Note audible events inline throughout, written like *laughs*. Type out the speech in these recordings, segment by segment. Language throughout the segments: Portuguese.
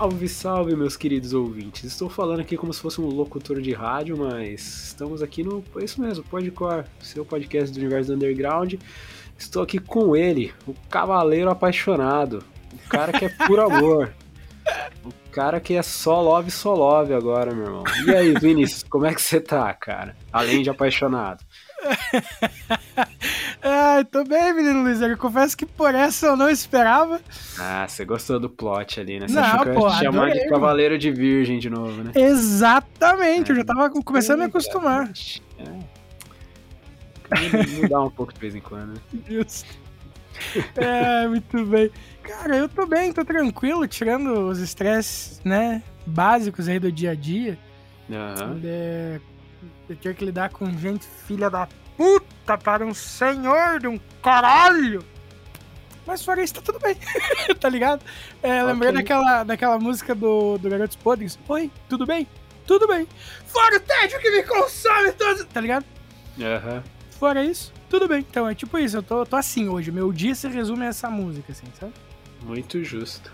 Salve, salve, meus queridos ouvintes. Estou falando aqui como se fosse um locutor de rádio, mas estamos aqui no. É isso mesmo, Podcore, seu podcast do universo do underground. Estou aqui com ele, o cavaleiro apaixonado, o cara que é puro amor. *laughs* O cara que é só love, só love agora, meu irmão. E aí, Vinícius, como é que você tá, cara? Além de apaixonado. *laughs* Ai, tô bem, menino Luiz. Eu confesso que por essa eu não esperava. Ah, você gostou do plot ali, né? Você não, achou que eu ia chamar adorei, de Cavaleiro de Virgem de novo, né? Exatamente, é, eu já tava começando a me acostumar. É. Mudar um pouco de vez em quando, né? *laughs* Isso. É, muito bem. Cara, eu tô bem, tô tranquilo, tirando os estresses, né, básicos aí do dia a dia. Uhum. É, eu ter que lidar com gente filha da puta para um senhor de um caralho. Mas fora isso, tá tudo bem, *laughs* tá ligado? É, lembrei okay. daquela, daquela música do, do Garotos Podres. Oi, tudo bem? Tudo bem. Fora o tédio que me consome todo... Tá ligado? Aham. Uhum. Fora isso, tudo bem. Então é tipo isso, eu tô, tô assim hoje. Meu dia se resume a essa música, assim, sabe? Muito justo.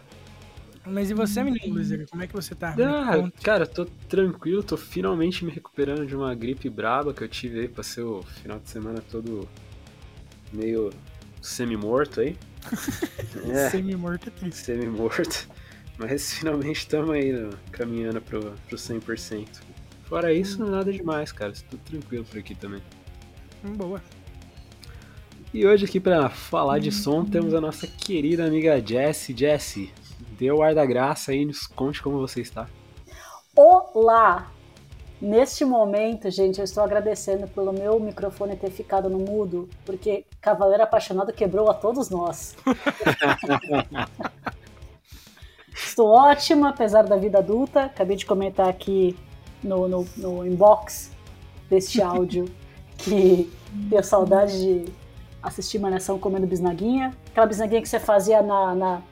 Mas e você, menino Luiz? Como é que você tá? Ah, cara, tô tranquilo, tô finalmente me recuperando de uma gripe braba que eu tive aí, passei o final de semana todo meio semi-morto aí. *laughs* é, semi-morto é triste. Semi-morto. Mas finalmente estamos aí no, caminhando pro, pro 100%. Fora isso, hum. nada demais, cara. Tudo tranquilo por aqui também. Hum, boa. E hoje aqui para falar de som temos a nossa querida amiga Jessie. Jessie, dê o ar da graça aí, nos conte como você está. Olá! Neste momento, gente, eu estou agradecendo pelo meu microfone ter ficado no mudo, porque Cavaleiro Apaixonado quebrou a todos nós. *laughs* estou ótima, apesar da vida adulta. Acabei de comentar aqui no, no, no inbox deste áudio *laughs* que tenho saudade de assistir Malhação comendo bisnaguinha. Aquela bisnaguinha que você fazia na, na,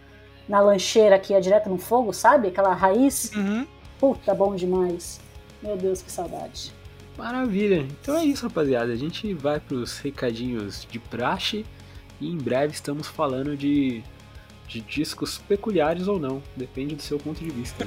na lancheira que ia direto no fogo, sabe? Aquela raiz. Uhum. Puta, bom demais. Meu Deus, que saudade. Maravilha. Então é isso, rapaziada. A gente vai pros recadinhos de praxe e em breve estamos falando de, de discos peculiares ou não. Depende do seu ponto de vista.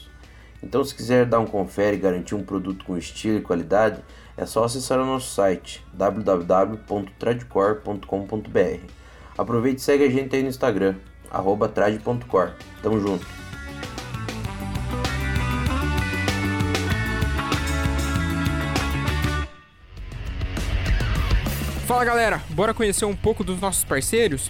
Então, se quiser dar um confere e garantir um produto com estilo e qualidade, é só acessar o nosso site www.tradcore.com.br. Aproveite e segue a gente aí no Instagram, trad.core. Tamo junto! Fala galera, bora conhecer um pouco dos nossos parceiros?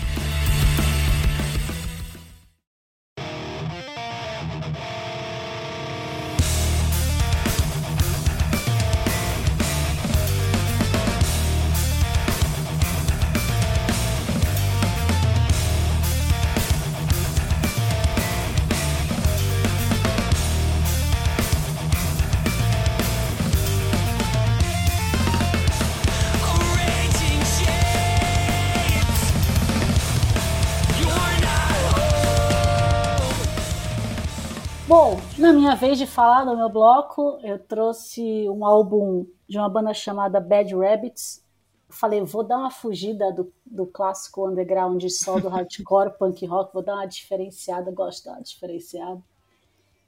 Na minha vez de falar do meu bloco, eu trouxe um álbum de uma banda chamada Bad Rabbits. Falei, vou dar uma fugida do, do clássico underground só do hardcore, *laughs* punk rock, vou dar uma diferenciada, gosto de dar uma diferenciada.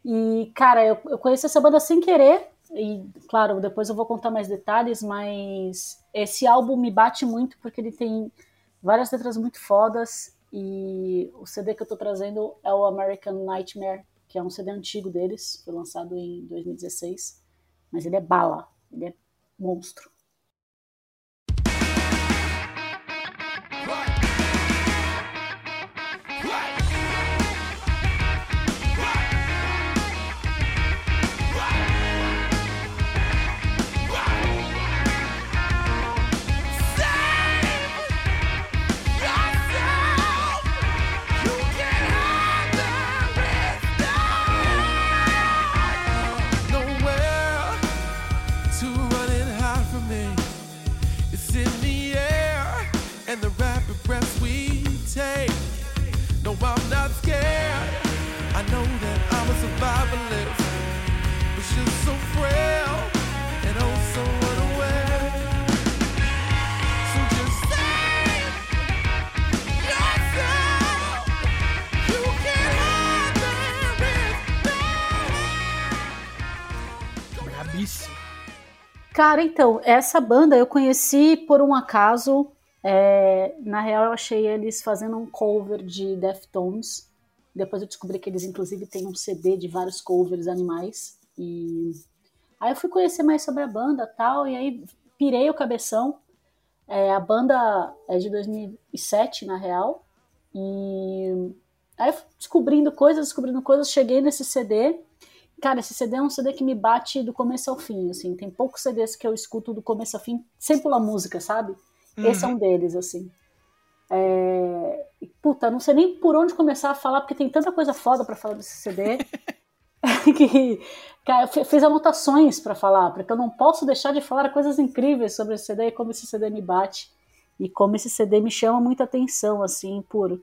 E, cara, eu, eu conheci essa banda sem querer, e, claro, depois eu vou contar mais detalhes, mas esse álbum me bate muito porque ele tem várias letras muito fodas, e o CD que eu tô trazendo é o American Nightmare, que é um CD antigo deles, foi lançado em 2016, mas ele é bala, ele é monstro. Cara, então, essa banda eu conheci por um acaso. é, na real, eu achei eles fazendo um cover de Deftones. Depois eu descobri que eles, inclusive, têm um CD de vários covers animais. E aí eu fui conhecer mais sobre a banda tal, e aí pirei o cabeção. É, a banda é de 2007, na real. E aí eu fui descobrindo coisas, descobrindo coisas, cheguei nesse CD. Cara, esse CD é um CD que me bate do começo ao fim, assim. Tem poucos CDs que eu escuto do começo ao fim, sem pular música, sabe? Esse é um deles, assim. É... Puta, não sei nem por onde começar a falar, porque tem tanta coisa foda pra falar desse CD. *laughs* *laughs* que, cara, eu fiz anotações pra falar, porque eu não posso deixar de falar coisas incríveis sobre esse CD e como esse CD me bate. E como esse CD me chama muita atenção, assim, por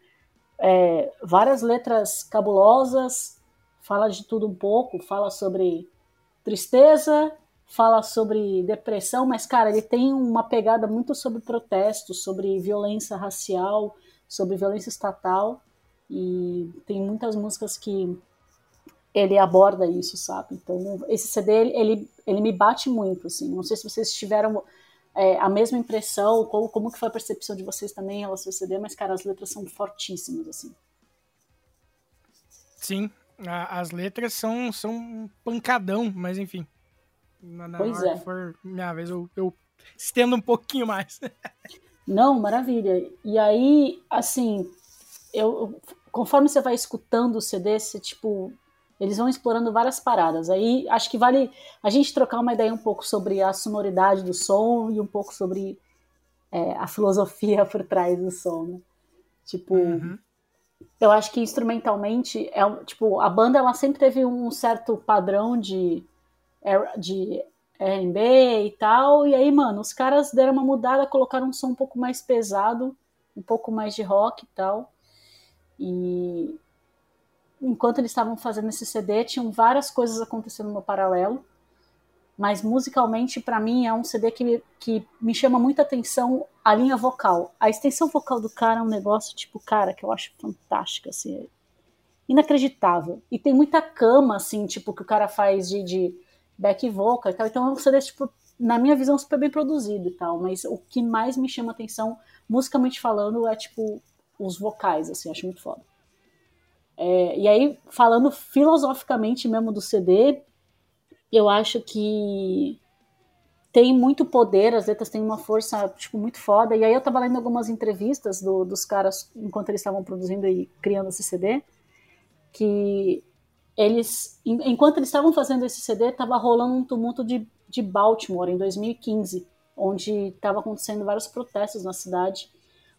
é, várias letras cabulosas, fala de tudo um pouco, fala sobre tristeza, fala sobre depressão, mas, cara, ele tem uma pegada muito sobre protesto, sobre violência racial, sobre violência estatal, e tem muitas músicas que ele aborda isso, sabe? Então, esse CD, ele, ele, me bate muito, assim. Não sei se vocês tiveram é, a mesma impressão, como, como que foi a percepção de vocês também em relação ao CD, mas, cara, as letras são fortíssimas, assim. Sim, a- as letras são, são um pancadão, mas enfim. Na, na Pois hora é. que for minha vez, eu, eu estendo um pouquinho mais. *laughs* Não, maravilha. E aí, assim, eu conforme você vai escutando o CD, você, tipo, eles vão explorando várias paradas. Aí acho que vale a gente trocar uma ideia um pouco sobre a sonoridade do som e um pouco sobre é, a filosofia *laughs* por trás do som, né? Tipo, Uhum. Eu acho que instrumentalmente é tipo a banda ela sempre teve um certo padrão de de R&B e tal. E aí mano os caras deram uma mudada colocaram um som um pouco mais pesado um pouco mais de rock e tal. E enquanto eles estavam fazendo esse CD tinham várias coisas acontecendo no paralelo mas musicalmente para mim é um CD que me, que me chama muita atenção a linha vocal. A extensão vocal do cara é um negócio tipo, cara, que eu acho fantástico assim, inacreditável. E tem muita cama assim, tipo que o cara faz de, de back vocal e tal. Então é um CD tipo, na minha visão super bem produzido e tal, mas o que mais me chama atenção musicalmente falando é tipo os vocais assim, acho muito foda. É, e aí, falando filosoficamente mesmo do CD, eu acho que tem muito poder, as letras têm uma força tipo, muito foda. E aí eu tava lendo algumas entrevistas do- dos caras enquanto eles estavam produzindo e criando esse CD, que eles, en- enquanto eles estavam fazendo esse CD, tava rolando um tumulto de, de Baltimore em 2015, onde estava acontecendo vários protestos na cidade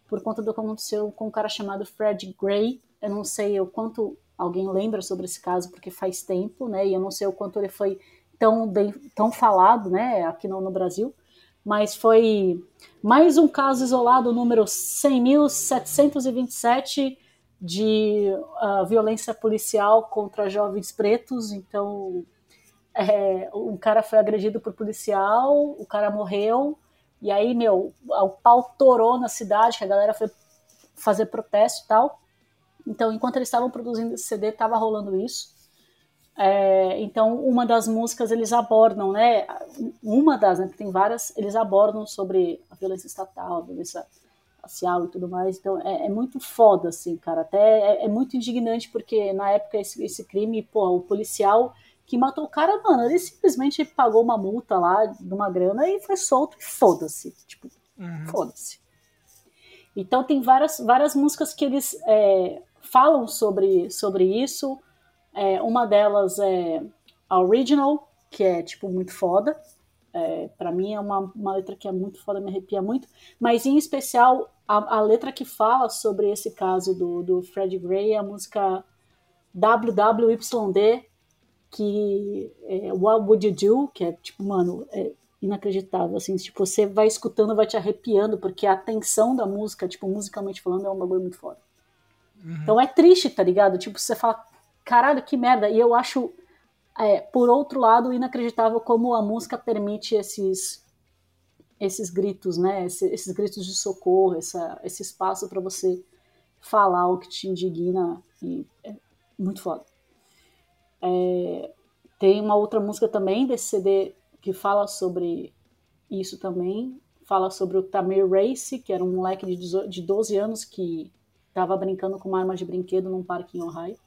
por conta do que aconteceu com um cara chamado Fred Gray. Eu não sei o quanto alguém lembra sobre esse caso, porque faz tempo, né? E eu não sei o quanto ele foi tão bem tão falado, né, aqui no, no Brasil, mas foi mais um caso isolado, número 100.727 de ah, violência policial contra jovens pretos. Então, é, um cara foi agredido por policial, o cara morreu, e aí, meu, o pau torou na cidade, que a galera foi fazer protesto e tal. Então, enquanto eles estavam produzindo esse CD, tava rolando isso. É, então, uma das músicas eles abordam, né? Uma das, né? Porque tem várias, eles abordam sobre a violência estatal, a violência racial e tudo mais. Então, é, é muito foda, assim, cara. Até é, é muito indignante, porque na época esse, esse crime, pô, o policial que matou o cara, mano, ele simplesmente pagou uma multa lá de uma grana e foi solto e foda-se. Tipo, foda-se. Então tem várias, várias músicas que eles é, falam sobre, sobre isso. É, uma delas é a Original, que é tipo muito foda. É, para mim é uma, uma letra que é muito foda, me arrepia muito. Mas em especial a, a letra que fala sobre esse caso do, do Fred Gray é a música WWYD, que é What Would You Do, que é tipo, mano, é inacreditável, assim, tipo, você vai escutando, vai te arrepiando, porque a tensão da música, tipo, musicalmente falando, é um bagulho muito foda. Então é triste, tá ligado? Tipo, você fala, caralho, que merda. E eu acho, é, por outro lado, inacreditável como a música permite esses esses gritos, né? Esse- Esses, gritos de socorro, essa, esse espaço para você falar o que te indigna e é muito foda. É, tem uma outra música também desse CD que fala sobre isso também. Fala sobre o Tamir Race, que era um moleque de 18 de 12 anos que tava brincando com uma arma de brinquedo num parque em Ohio.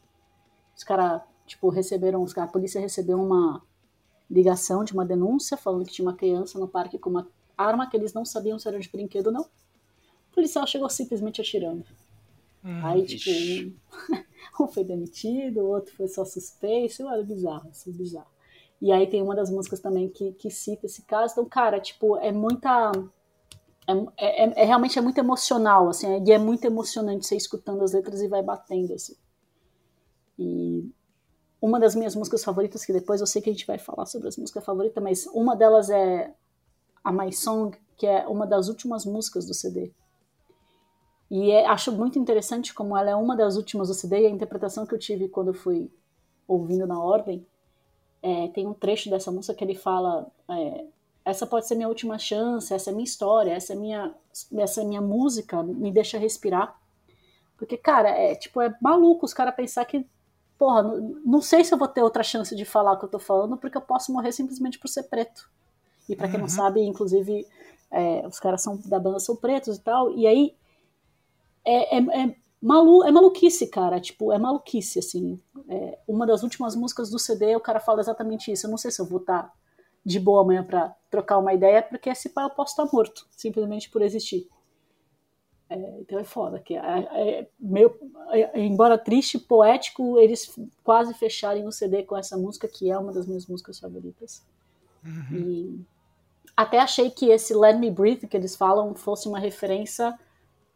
Os caras, tipo, receberam, os cara- a polícia recebeu uma ligação de uma denúncia falando que tinha uma criança no parque com uma arma que eles não sabiam se era de brinquedo ou não. O policial chegou simplesmente atirando. Aí, tipo, Ixi. *laughs* um, foi demitido, o outro foi só suspeito, é bizarro, isso é bizarro. E aí tem uma das músicas também que, que cita esse caso. Então, cara, tipo, é muita. É, é, é- realmente é muito emocional, assim, e é muito emocionante você escutando as letras e vai batendo, assim. E uma das minhas músicas favoritas, que depois eu sei que a gente vai falar sobre as músicas favoritas, mas uma delas é a My Song, que é uma das últimas músicas do CD. E é- acho muito interessante como ela é uma das últimas do CD e a interpretação que eu tive quando eu fui ouvindo na ordem. é, tem um trecho dessa música que ele fala: é, essa pode ser minha última chance, essa é minha história, essa é minha, essa é minha música, me deixa respirar. Porque, cara, é tipo, é maluco os caras pensar que, porra, não, sei se eu vou ter outra chance de falar o que eu tô falando, porque eu posso morrer simplesmente por ser preto. E pra quem não sabe, inclusive, é, os caras são da banda são pretos e tal, e aí é, é, é, malu, é maluquice, cara. Tipo, é maluquice, assim. É, uma das últimas músicas do CD, o cara fala exatamente isso. Eu não sei se eu vou estar de boa amanhã pra trocar uma ideia, porque esse pai eu posso estar morto, simplesmente por existir. É, então é foda. Que é, é meio, é, embora triste, poético, eles quase fecharem o CD com essa música, que é uma das minhas músicas favoritas. E até achei que esse Let Me Breathe que eles falam fosse uma referência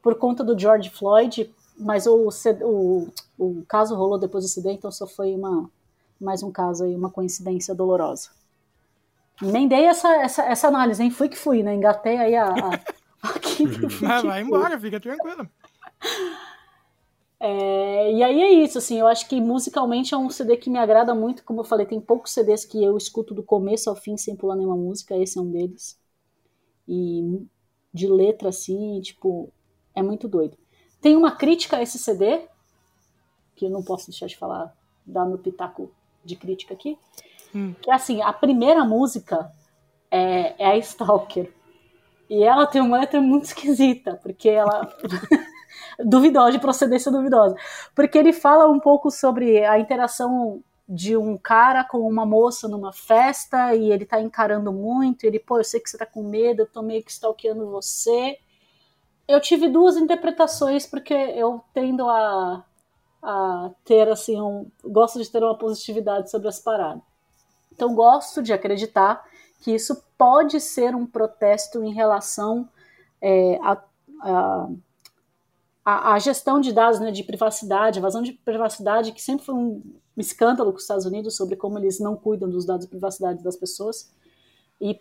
por conta do George Floyd, mas o, o, o caso rolou depois do CD, então só foi uma, mais um caso aí, uma coincidência dolorosa. Nem dei essa, essa, essa análise, nem fui que fui, né? Engatei aí a. a, *laughs* a vai, vai *laughs* embora, fica tranquilo. É, e aí é isso, assim, eu acho que musicalmente é um CD que me agrada muito, como eu falei, tem poucos CDs que eu escuto do começo ao fim sem pular nenhuma música, esse é um deles. E de letra, assim, tipo, é muito doido. Tem uma crítica a esse CD, que eu não posso deixar de falar, dar meu pitaco de crítica aqui, hum. que é assim, a primeira música é, é a Stalker. E ela tem uma letra muito esquisita, porque ela. *laughs* duvidosa, de procedência duvidosa. Porque ele fala um pouco sobre a interação de um cara com uma moça numa festa e ele tá encarando muito, ele, pô, eu sei que você tá com medo, eu tô meio que stalkeando você. Eu tive duas interpretações porque eu tendo a, a ter, assim, um, gosto de ter uma positividade sobre as paradas. Então, gosto de acreditar que isso pode ser um protesto em relação é, a, a a, gestão de dados, né, de privacidade, a vazão de privacidade, que sempre foi um escândalo com os Estados Unidos sobre como eles não cuidam dos dados de privacidade das pessoas. E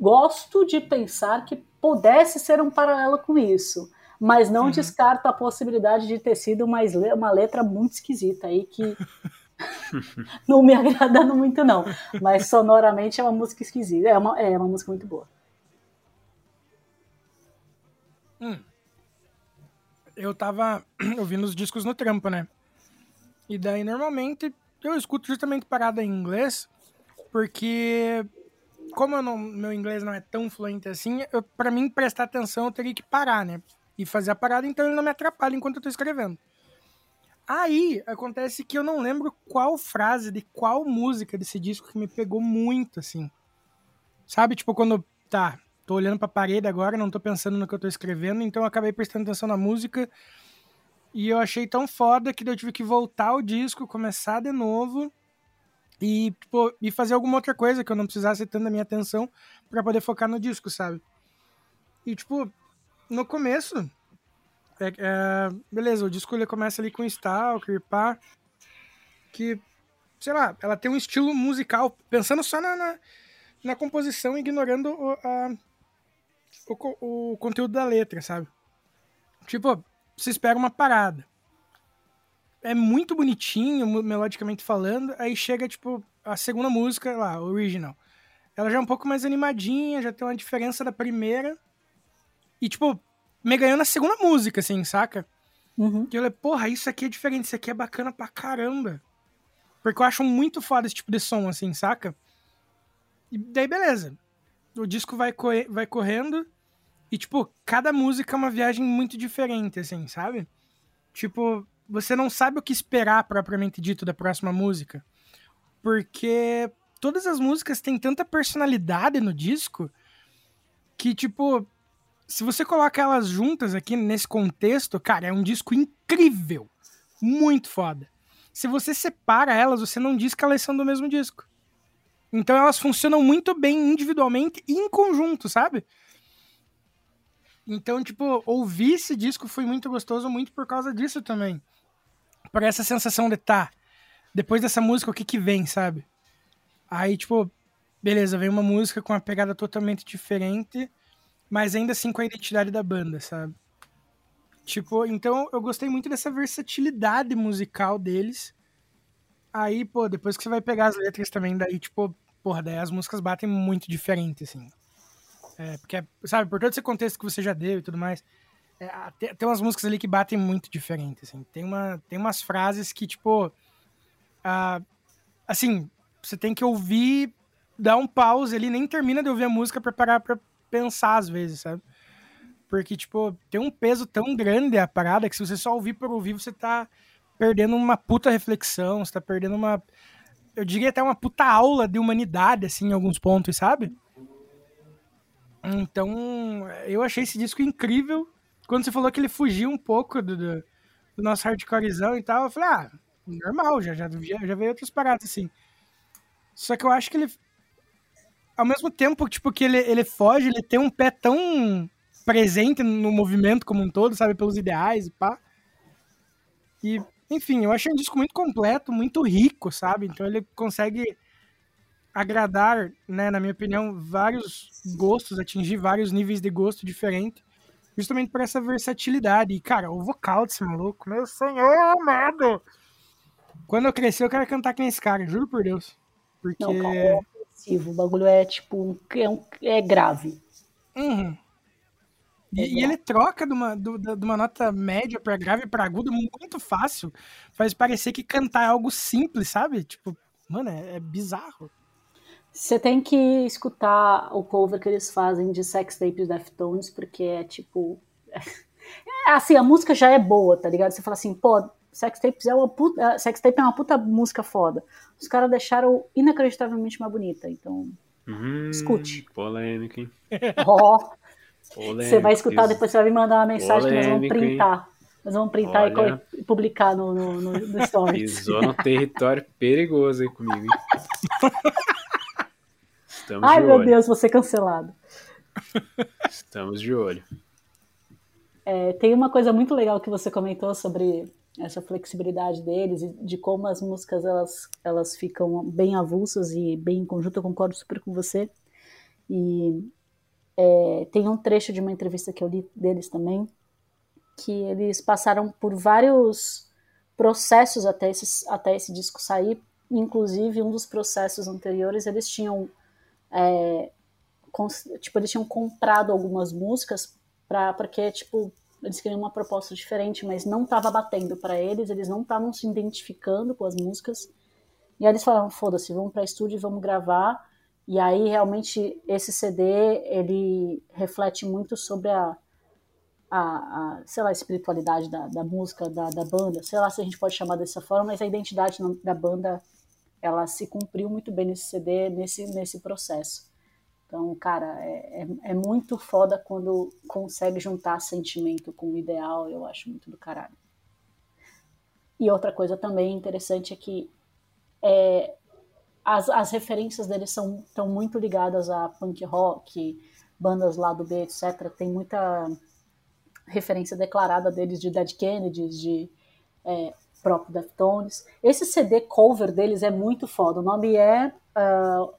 gosto de pensar que pudesse ser um paralelo com isso, mas não uhum. descarto a possibilidade de ter sido uma, uma letra muito esquisita aí que *laughs* *laughs* não me agradando muito não, mas sonoramente é uma música esquisita, é uma, é uma música muito boa. Hum eu tava *clears throat* ouvindo os discos no trampo, né? E daí, normalmente, eu escuto justamente parada em inglês, porque como não, meu inglês não é tão fluente assim, eu, pra mim prestar atenção eu teria que parar, né? E fazer a parada, então ele não me atrapalha enquanto eu tô escrevendo. Aí, acontece que eu não lembro qual frase de qual música desse disco que me pegou muito, assim. Sabe, tipo, quando, tá, tô olhando pra parede agora, não tô pensando no que eu tô escrevendo, então eu acabei prestando atenção na música. E eu achei tão foda que eu tive que voltar o disco, começar de novo e, tipo, e fazer alguma outra coisa que eu não precisasse tanto da minha atenção para poder focar no disco, sabe? E, tipo, no começo, é, é, beleza, o disco ele começa ali com Stalker, pá, que, sei lá, ela tem um estilo musical, pensando só na, na, na composição, ignorando a, o, o conteúdo da letra, sabe? Tipo, você espera uma parada. É muito bonitinho, melodicamente falando, aí chega, tipo, a segunda música lá, original. Ela já é um pouco mais animadinha, já tem uma diferença da primeira. E, tipo, me ganhou na segunda música, assim, saca? Uhum. Que eu falei, porra, isso aqui é diferente, isso aqui é bacana pra caramba. Porque eu acho muito foda esse tipo de som, assim, saca? E daí, beleza o disco vai, vai correndo e, tipo, cada música é uma viagem muito diferente, assim, sabe? Tipo, você não sabe o que esperar propriamente dito da próxima música. Porque todas as músicas têm tanta personalidade no disco que, tipo, se você coloca elas juntas aqui nesse contexto, cara, é um disco incrível. Muito foda. Se você separa elas, você não diz que elas são do mesmo disco. Então elas funcionam muito bem individualmente e em conjunto, sabe? Então, tipo, ouvir esse disco foi muito gostoso, muito por causa disso também. Por essa sensação de tá, depois dessa música, o que que vem, sabe? Aí, tipo, beleza, vem uma música com uma pegada totalmente diferente, mas ainda assim com a identidade da banda, sabe? Tipo, então eu gostei muito dessa versatilidade musical deles. Aí, pô, depois que você vai pegar as letras também, daí, tipo, porra, daí as músicas batem muito diferente, assim. É, porque, sabe, por todo esse contexto que você já deu e tudo mais, é, tem, tem, umas músicas ali que batem muito diferente, assim. Tem, uma, tem umas frases que, tipo, assim, você tem que ouvir, dar um pause ali, nem termina de ouvir a música pra parar pra pensar, às vezes, sabe? Porque, tipo, tem um peso tão grande a parada que se você só ouvir por ouvir, você tá perdendo uma puta reflexão, você tá perdendo uma eu diria até uma puta aula de humanidade, assim, em alguns pontos, sabe? Então, eu achei esse disco incrível. Quando você falou que ele fugiu um pouco do, do, do nosso hardcorezão e tal, eu falei, ah, normal, já, já, já veio outras paradas, assim. Só que eu acho que ele. Ao mesmo tempo, tipo, que ele, ele foge, ele tem um pé tão presente no movimento como um todo, sabe? Pelos ideais e pá. E, enfim, eu achei um disco muito completo, muito rico, sabe? Então ele consegue agradar, né, na minha opinião, vários gostos, atingir vários níveis de gosto diferentes, justamente por essa versatilidade. E, cara, o vocal desse maluco, meu senhor amado! Quando eu crescer, eu quero cantar com esse cara, juro por Deus. Porque. Não, ofensivo. O bagulho é tipo. É, um, é grave. Uhum. E, e, ele troca de uma, de uma nota média para grave para agudo muito fácil. Faz parecer que cantar é algo simples, sabe? Tipo, mano, é, é bizarro. Você tem que escutar o cover que eles fazem de Sex Tape Deftones, porque é tipo. *laughs* É, assim, a música já é boa, tá ligado? Você fala assim, pô, Sex Tapes é uma puta. Sex Tape é uma puta música foda. Os caras deixaram inacreditavelmente mais bonita, então. Hum, escute. Polêmica, hein? *laughs* Oh, você vai escutar, depois você vai me mandar uma mensagem que nós vamos printar. Hein? Nós vamos printar Olha, e publicar no, no, no, no Stories. Pisou no território perigoso aí comigo, hein? Estamos Ai, de meu olho. Deus, você cancelado. Estamos de olho. É, tem uma coisa muito legal que você comentou sobre essa flexibilidade deles e de como as músicas elas, elas ficam bem avulsas e bem em conjunto. Eu concordo super com você. E é, tem um trecho de uma entrevista que eu li deles também, que eles passaram por vários processos até, esses, até esse disco sair. Inclusive, um dos processos anteriores, eles tinham é, tipo, eles tinham comprado algumas músicas para porque, tipo, eles queriam uma proposta diferente, mas não estava batendo para eles, eles não estavam se identificando com as músicas. E aí eles falaram, foda-se, vamos para estúdio vamos gravar. E aí realmente esse CD ele reflete muito sobre a, a, a sei lá, a espiritualidade da, da música, da, da banda, sei lá se a gente pode chamar dessa forma, mas a identidade da banda ela se cumpriu muito bem nesse CD, nesse, nesse processo. Então, cara, é, é, é, muito foda quando consegue juntar sentimento com o ideal, eu acho muito do caralho. E outra coisa também interessante é que é, as, as referências deles são estão muito ligadas a punk rock, bandas lá do B, etc. Tem muita referência declarada deles de Dead Kennedys, de é, próprio Deftones. Esse CD cover deles é muito foda. O nome é uh,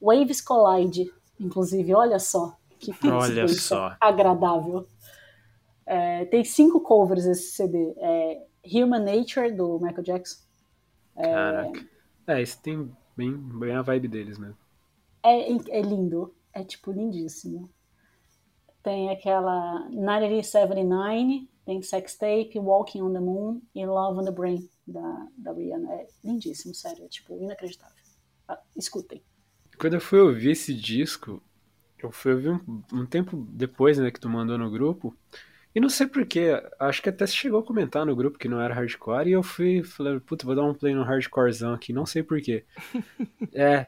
Waves Collide, inclusive. Olha só que Olha só. agradável. É, tem cinco covers esse CD. É Human Nature, do Michael Jackson. É, Caraca. É, esse tem bem, bem a vibe deles mesmo. É, é lindo. É, tipo, lindíssimo. Tem aquela 1979, tem Sex Tape, Walking on the Moon e Love on the Brain, da, da Rihanna. É lindíssimo, sério. É, tipo, inacreditável. Ah, escutem. Quando eu fui ouvir esse disco, eu fui ouvir um, um tempo depois, né, que tu mandou no grupo. E não sei porquê, acho que até chegou a comentar no grupo que não era hardcore, e eu fui, falei, puta, vou dar um play no hardcorezão aqui, não sei porquê. *laughs* é,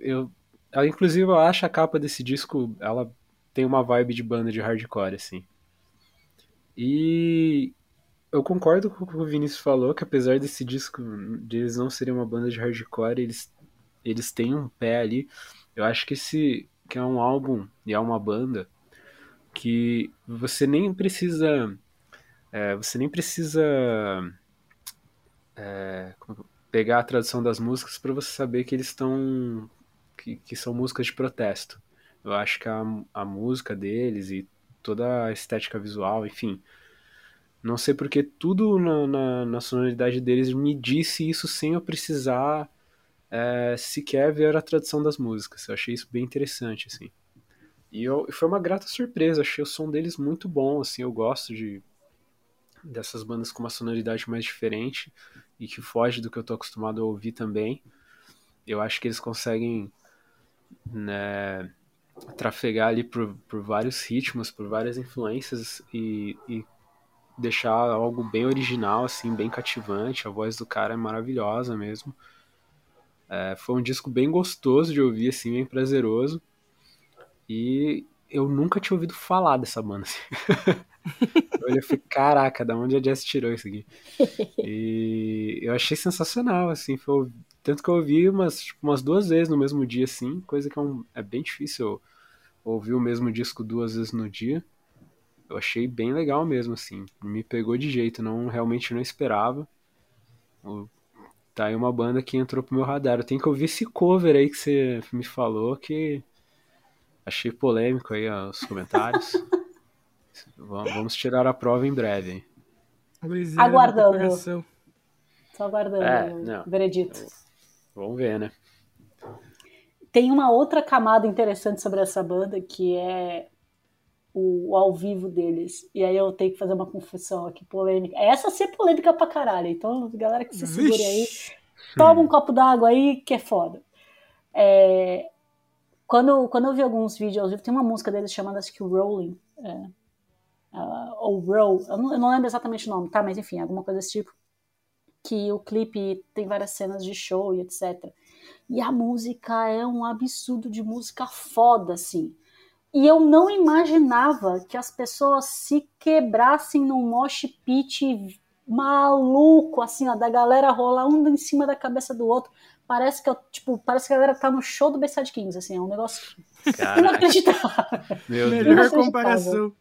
eu, eu, inclusive eu acho a capa desse disco, ela tem uma vibe de banda de hardcore, assim. E eu concordo com o que o Vinícius falou, que apesar desse disco, de eles não serem uma banda de hardcore, eles, eles têm um pé ali. Eu acho que esse que é um álbum e é uma banda que você nem precisa é, você nem precisa é, pegar a tradução das músicas para você saber que eles estão que, que, são músicas de protesto. Eu acho que a, a música deles e toda a estética visual, enfim. Não sei porque tudo na, na, na sonoridade deles me disse isso sem eu precisar é, sequer ver a tradução das músicas. Eu achei isso bem interessante, assim. E eu, foi uma grata surpresa, achei o som deles muito bom, assim, eu gosto de dessas bandas com uma sonoridade mais diferente e que foge do que eu tô acostumado a ouvir também. Eu acho que eles conseguem né, trafegar ali por, por vários ritmos, por várias influências e, e deixar algo bem original, assim, bem cativante. A voz do cara é maravilhosa mesmo. É, foi um disco bem gostoso de ouvir, assim, bem prazeroso. E eu nunca tinha ouvido falar dessa banda. Assim. *laughs* eu falei, caraca, da onde a Jess tirou isso aqui? E eu achei sensacional, assim. Foi, tanto que eu ouvi umas, tipo, umas duas vezes no mesmo dia, assim, coisa que é, um, é bem difícil ouvir o mesmo disco duas vezes no dia. eu achei bem legal mesmo, assim. Me pegou de jeito, não realmente não esperava. Tá aí uma banda que entrou pro meu radar. Eu tenho que ouvir esse cover aí que você me falou, que achei polêmico aí ó, os comentários. *laughs* Vamos tirar a prova em breve. do Aguardando. coração. Só aguardando É, o veredito. Vamos ver, né? Tem uma outra camada interessante sobre essa banda que é o, o ao vivo deles. E aí eu tenho que fazer uma confissão aqui, polêmica. Essa sim é polêmica pra caralho. Então, galera que se segure aí, Vixe. toma um copo d'água aí que é foda. É, quando, quando eu vi alguns vídeos ao vivo, tem uma música deles chamada acho que Rolling. é, ah, ou Roll, eu não, eu não lembro exatamente o nome, tá? Mas enfim, alguma coisa desse tipo. Que o clipe tem várias cenas de show e etc. E a música é um absurdo de música foda, assim. E eu não imaginava que as pessoas se quebrassem num mosh pit maluco, assim, ó, da galera rolar um em cima da cabeça do outro. Parece que eu, tipo, parece que a galera tá no show do Bayside Kings, assim, é um negócio inacreditável. meu Deus. Melhor comparação.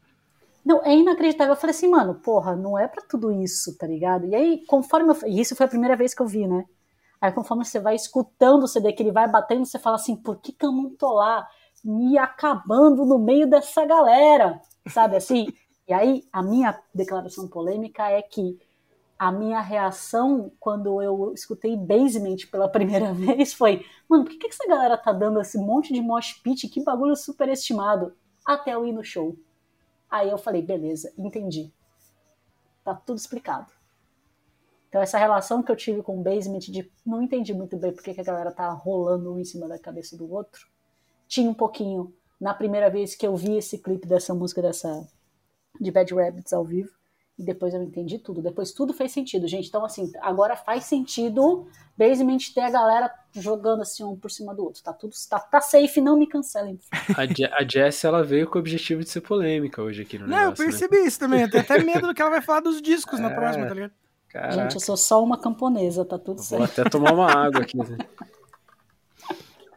Não, é inacreditável. Eu falei assim, mano, porra, não é pra tudo isso, tá ligado? E aí, conforme eu. E isso foi a primeira vez que eu vi, né? Aí, conforme você vai escutando o CD, que ele vai batendo, você fala assim, por que, que eu não tô lá me acabando no meio dessa galera? Sabe assim? E aí, a minha declaração polêmica é que a minha reação quando eu escutei Basement pela *laughs* primeira vez foi: mano, por que, que essa galera tá dando esse monte de mosh pit? Que bagulho superestimado. Até eu ir no show. Aí eu falei: beleza, entendi. Tá tudo explicado. Então, essa relação que eu tive com o Basement de não entendi muito bem por que, que a galera tá rolando um em cima da cabeça do outro. Tinha um pouquinho na primeira vez que eu vi esse clipe dessa música dessa de Bad Rabbits ao vivo. E depois eu entendi tudo. Depois tudo fez sentido, gente. Então, assim, agora faz sentido Basement ter a galera jogando assim um por cima do outro. Tá tudo tá, tá safe, não me cancelem. A, Je- a Jess, ela veio com o objetivo de ser polêmica hoje aqui no Não, eu negócio, né? percebi isso também. Eu tenho até medo do que ela vai falar dos discos na É. próxima, tá ligado? Caraca, Gente, eu sou só uma camponesa, tá tudo vou certo. até tomar uma água aqui. né?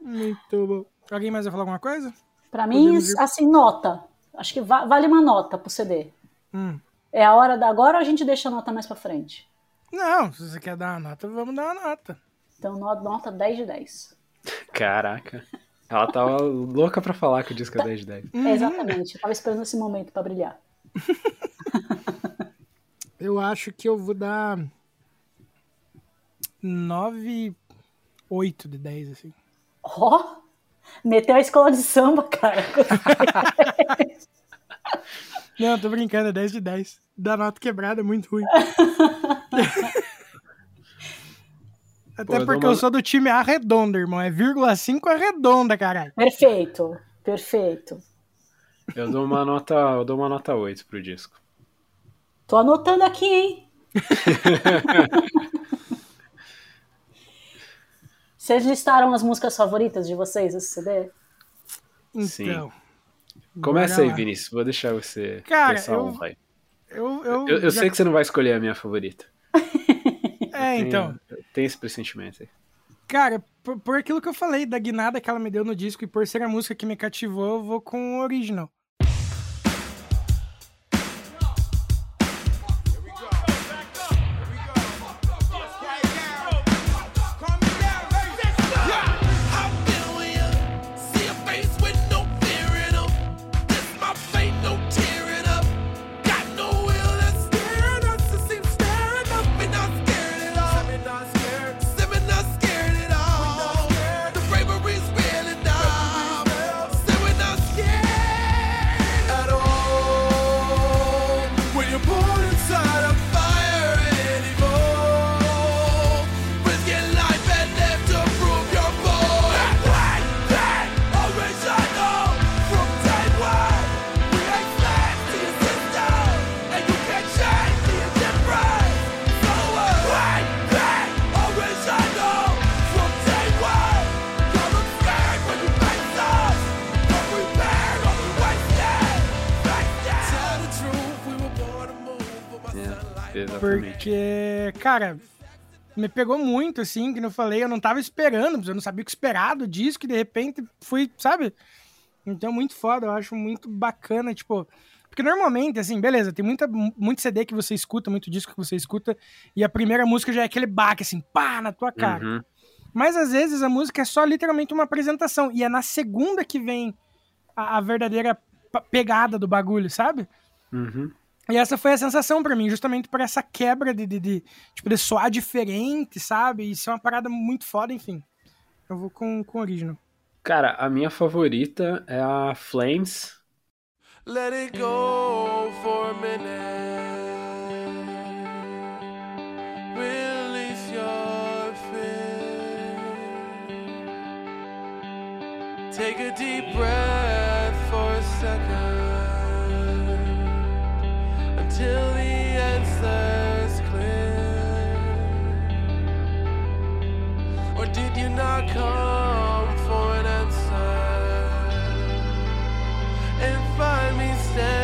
Muito bom. Alguém mais vai falar alguma coisa? Pra mim, Podemos assim, nota. Acho que va- vale uma nota pro CD. Hum. É a hora da agora ou a gente deixa a nota mais pra frente? Não, se você quer dar uma nota, vamos dar uma nota. Então, no- nota 10 de 10. Caraca. Ela tava louca pra falar que o disco é 10 de 10. Uhum. É, exatamente. Eu tava esperando esse momento pra brilhar. *laughs* Eu acho que eu vou dar 9, 8 de 10, assim. Ó! Meteu a escola de samba, cara. *laughs* Não, tô brincando, é 10 de 10. Da nota quebrada é muito ruim. *laughs* Até Pô, porque uma- eu sou do time arredonda, irmão. É vírgula 5 arredonda, caralho. perfeito. Perfeito. Eu dou uma nota, eu dou uma nota 8 pro disco. Tô anotando aqui, hein? *laughs* Vocês listaram as músicas favoritas de vocês, esse CD? Sim. Então. Começa bora aí, lá. Vinícius. Vou deixar você Cara, eu- aí. Eu, eu, Eu, eu já- sei que você não vai escolher a minha favorita. *laughs* É, Tenho- então. tenho esse pressentimento aí. Cara, por, por aquilo que eu falei, da guinada que ela me deu no disco e por ser a música que me cativou, eu vou com o original. Cara, me pegou muito, assim, que não falei, eu não tava esperando, eu não sabia o que esperar do disco, e de repente fui, sabe? Então, muito foda, eu acho muito bacana, tipo, Porque normalmente, assim, beleza, tem muita, muito CD que você escuta, muito disco que você escuta, e a primeira música já é aquele baque, assim, pá, na tua cara. Uhum. Mas às vezes a música é só literalmente uma apresentação, e é na segunda que vem a, a verdadeira pegada do bagulho, sabe? Uhum. E essa foi a sensação pra mim, justamente por essa quebra de, de, de, tipo, de soar diferente, sabe? E ser uma parada muito foda, enfim. Eu vou com, com o original. Cara, a minha favorita é a Flames. Let it go for a minute. Release your fear. Take a deep breath for a second the answer's clear. Or did you not come for an answer? and find me standing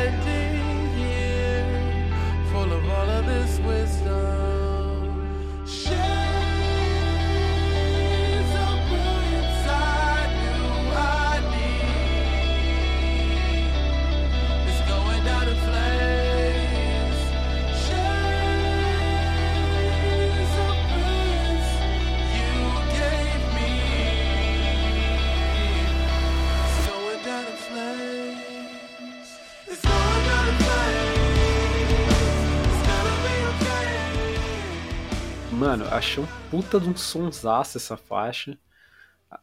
Mano, achei um puta de um sonsaço essa faixa.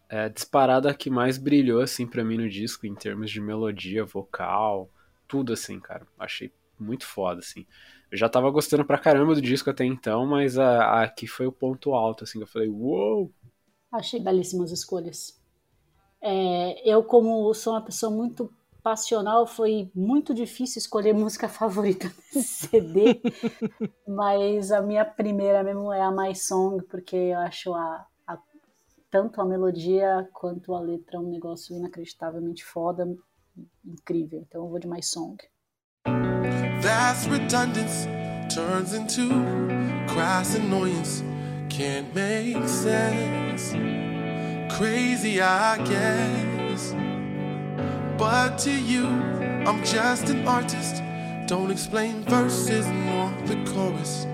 É disparada que mais brilhou, assim, pra mim no disco, em termos de melodia, vocal, tudo assim, cara. Achei muito foda, assim. Eu já tava gostando pra caramba do disco até então, mas a, a aqui foi o ponto alto, assim, eu falei, uou! Achei belíssimas escolhas. É, eu, como sou uma pessoa muito passional, foi muito difícil escolher *laughs* música favorita desse CD, *laughs* mas a minha primeira mesmo é a My Song, porque eu acho a, a- tanto a melodia quanto a letra um negócio inacreditavelmente foda, incrível. Então eu vou de My Song. Vast redundance turns into crass annoyance. Can't make sense. Crazy, I guess. But to you, I'm just an artist. Don't explain verses nor the chorus.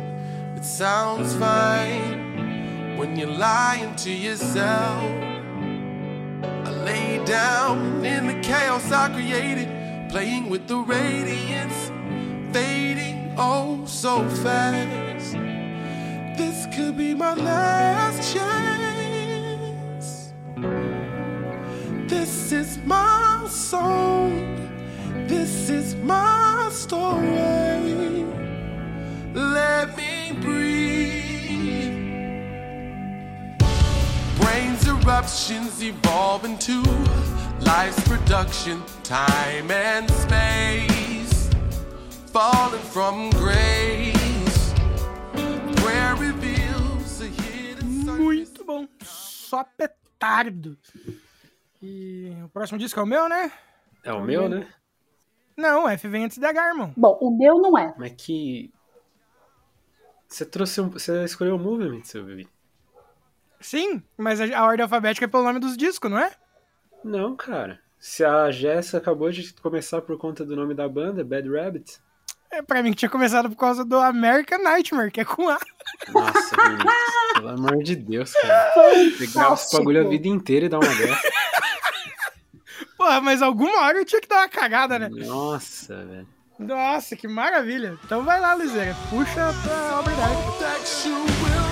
It sounds fine when you're lying to yourself. I lay down in the chaos I created, playing with the radiance, fading oh so fast. This could be my last chance. This is my song. This is my story. Let me breathe. Brains eruptions evolve into life's production, time and space, falling from grace. Prayer reveals a hidden. Muito bom. Só petardo. E o próximo disco é o meu, né? É o meu, né? Não, F vem antes de H, irmão. Bom, o meu não é. Mas que. Você trouxe um. Você escolheu o Movement, seu bebê? Sim, mas a, ordem alfabética é pelo nome dos discos, não é? Não, cara. Se a Jess acabou de começar por conta do nome da banda, Bad Rabbit. É pra mim que tinha começado por causa do American Nightmare, que é com A. Nossa, pelo amor de Deus, cara. Grava esse bagulho a vida inteira e dá uma dessa. Porra, mas alguma hora eu tinha que dar uma cagada, né? Nossa, velho. Nossa, que maravilha. Então vai lá, Liseira. Puxa pra obra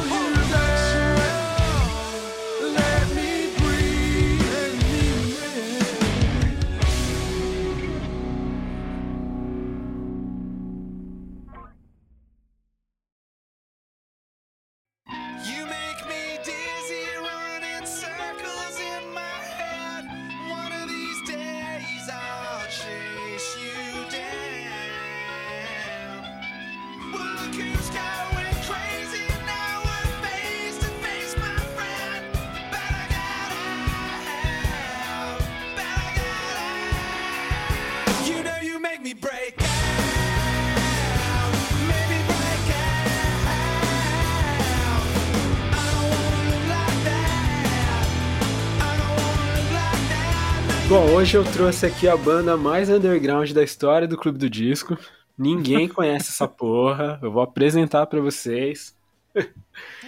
hoje eu trouxe aqui a banda mais underground da história do Clube do Disco. Ninguém *laughs* conhece essa porra. Eu vou apresentar pra vocês.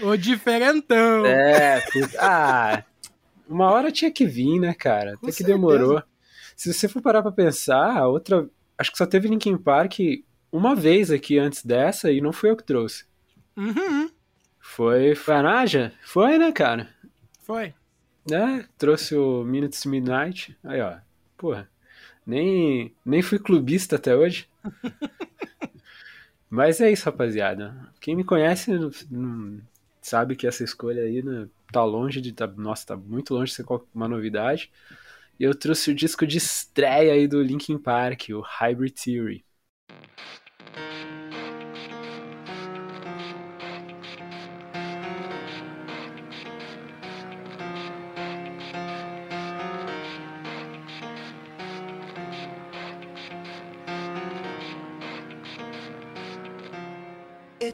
O diferentão. É, puta. Ah, uma hora tinha que vir, né, cara? Até Com que certeza. demorou. Se você for parar pra pensar, a outra. Acho que só teve Linkin Park uma vez aqui antes dessa e não fui eu que trouxe. Uhum, Foi. Foi a Naja? Foi, né, cara? foi. É, trouxe o Minutes Midnight. Aí, ó. Porra. Nem, nem fui clubista até hoje. *laughs* Mas é isso, rapaziada. Quem me conhece sabe que essa escolha aí né, tá longe de. Tá, nossa, tá muito longe de ser uma novidade. E eu trouxe o disco de estreia aí do Linkin Park, o Hybrid Theory.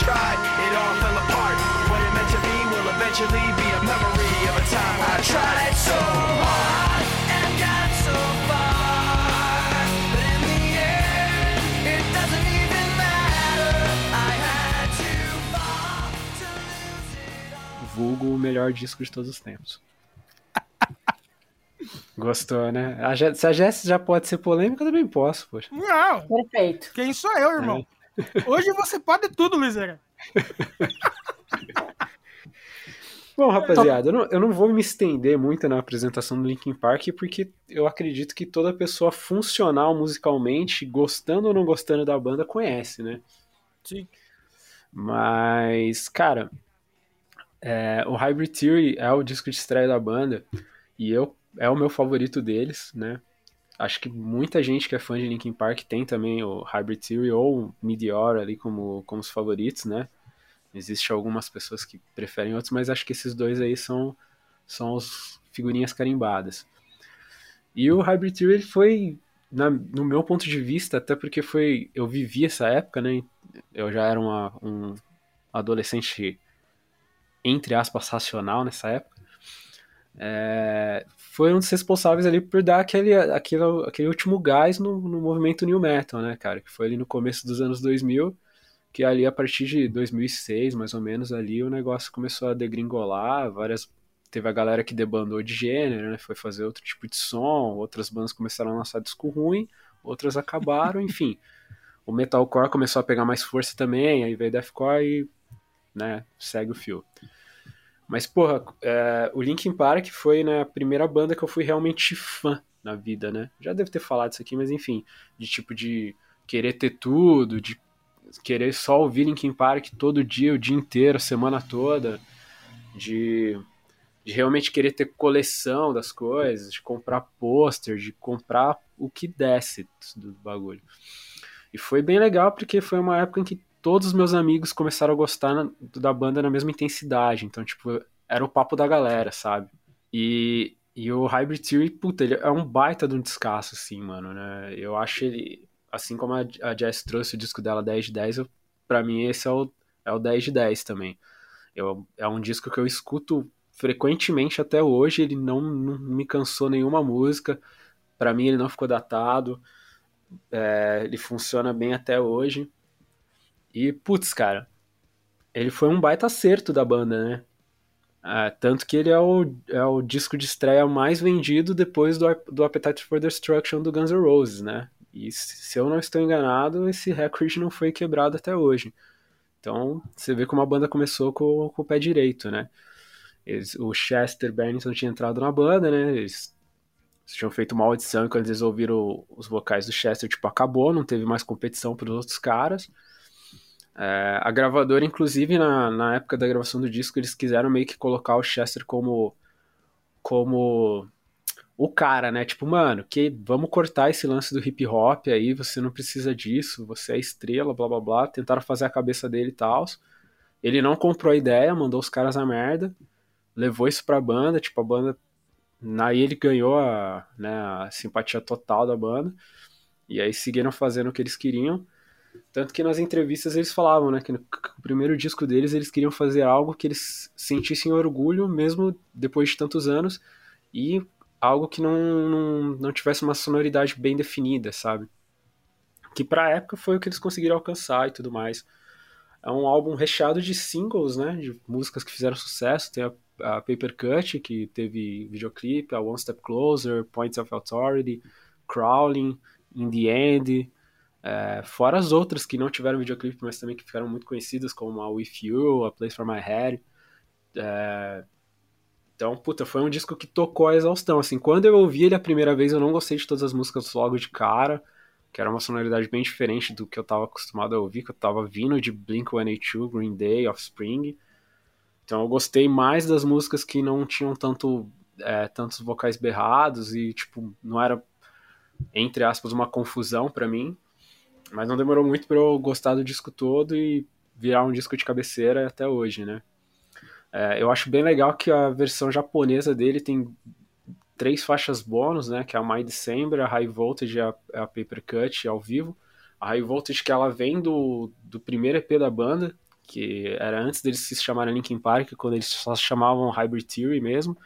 tried, it all fell apart. What it meant to be will eventually be a memory of a time I tried so hard and got so far. But in the end, it doesn't even matter. I had to fall to lose it all. Vulgo o melhor disco de todos os tempos. *laughs* Gostou, né? A se a Jess já pode ser polêmica, eu também posso, poxa. Não, Perfeito. quem sou eu, irmão? Hoje você pode tudo, Liseira. Bom, rapaziada, eu não, eu não vou me estender muito na apresentação do Linkin Park, porque eu acredito que toda pessoa funcional musicalmente, gostando ou não gostando da banda, conhece, né? Sim. Mas, cara, é, o Hybrid Theory é o disco de estreia da banda, e eu é o meu favorito deles, né? Acho que muita gente que é fã de Linkin Park tem também o Hybrid Theory ou o Meteor ali como, como os favoritos, né? Existem algumas pessoas que preferem outros, mas acho que esses dois aí são, são os figurinhas carimbadas. E o Hybrid Theory foi, na- no meu ponto de vista, até porque foi eu vivi essa época, né? Eu já era uma, um adolescente, entre aspas, racional nessa época. É, foi um dos responsáveis ali por dar aquele, aquele, aquele último gás no, no movimento New Metal, né, cara? Que foi ali no começo dos anos 2000 que ali a partir de 2006, mais ou menos, ali o negócio começou a degringolar, várias teve a galera que debandou de gênero, né, foi fazer outro tipo de som, outras bandas começaram a lançar disco ruim, outras acabaram, *laughs* enfim. O metalcore começou a pegar mais força também, aí veio deathcore e, né, segue o fio. Mas, porra, é, o Linkin Park foi né, a primeira banda que eu fui realmente fã na vida, né? Já devo ter falado isso aqui, mas enfim, de tipo de querer ter tudo, de querer só ouvir Linkin Park todo dia, o dia inteiro, a semana toda, de, de realmente querer ter coleção das coisas, de comprar pôster, de comprar o que desce do bagulho. E foi bem legal porque foi uma época em que todos os meus amigos começaram a gostar na- da banda na mesma intensidade, então, tipo, era o papo da galera, sabe? E, e o Hybrid Theory, puta, ele é um baita de um descasso, assim, mano, né? Eu acho ele, assim como a, a Jess trouxe o disco dela 10 de 10, eu, pra mim esse é o, é o 10 de 10 também. Eu, é um disco que eu escuto frequentemente até hoje, ele não, não me cansou nenhuma música, pra mim ele não ficou datado, é, ele funciona bem até hoje. E, putz, cara, ele foi um baita acerto da banda, né? Ah, tanto que ele é o, é o disco de estreia mais vendido depois do, do Appetite for Destruction do Guns N' Roses, né? E se eu não estou enganado, esse recorde não foi quebrado até hoje. Então, você vê como a banda começou com, com o pé direito, né? Eles- o Chester Bennington tinha entrado na banda, né? Eles tinham feito uma audição e quando eles ouviram os vocais do Chester, tipo, acabou, não teve mais competição para os outros caras. É, a gravadora, inclusive, na, na época da gravação do disco, eles quiseram meio que colocar o Chester como. como. o cara, né? Tipo, mano, que vamos cortar esse lance do hip hop aí, você não precisa disso, você é estrela, blá blá blá. Tentaram fazer a cabeça dele e tal. Ele não comprou a ideia, mandou os caras a merda, levou isso pra banda, tipo, a banda. Aí ele ganhou a, né, a simpatia total da banda. E aí seguiram fazendo o que eles queriam. Tanto que nas entrevistas eles falavam, né, que no primeiro disco deles eles queriam fazer algo que eles sentissem orgulho, mesmo depois de tantos anos, e algo que não, não, não tivesse uma sonoridade bem definida, sabe? Que pra época foi o que eles conseguiram alcançar e tudo mais. É um álbum recheado de singles, né, de músicas que fizeram sucesso. Tem a, a Paper Cut, que teve videoclipe, a One Step Closer, Points of Authority, Crawling, In the End, é, fora as outras que não tiveram videoclipe, mas também que ficaram muito conhecidas, como a With You, a Place for My Head. É, então, puta, foi um disco que tocou a exaustão. Assim, quando eu ouvi ele a primeira vez, eu não gostei de todas as músicas logo de cara, que era uma sonoridade bem diferente do que eu tava acostumado a ouvir, que eu tava vindo de Blink-182, Green Day, Offspring. Então eu gostei mais das músicas que não tinham tanto é, tantos vocais berrados e, tipo, não era, entre aspas, uma confusão para mim. Mas não demorou muito para eu gostar do disco todo e virar um disco de cabeceira até hoje, né? É, eu acho bem legal que a versão japonesa dele tem três faixas bônus, né? Que é a My December, a High Voltage e a, a Paper Cut ao vivo. A High Voltage que ela vem do, do primeiro EP da banda, que era antes deles se chamarem Linkin Park, quando eles só se chamavam Hybrid Theory mesmo.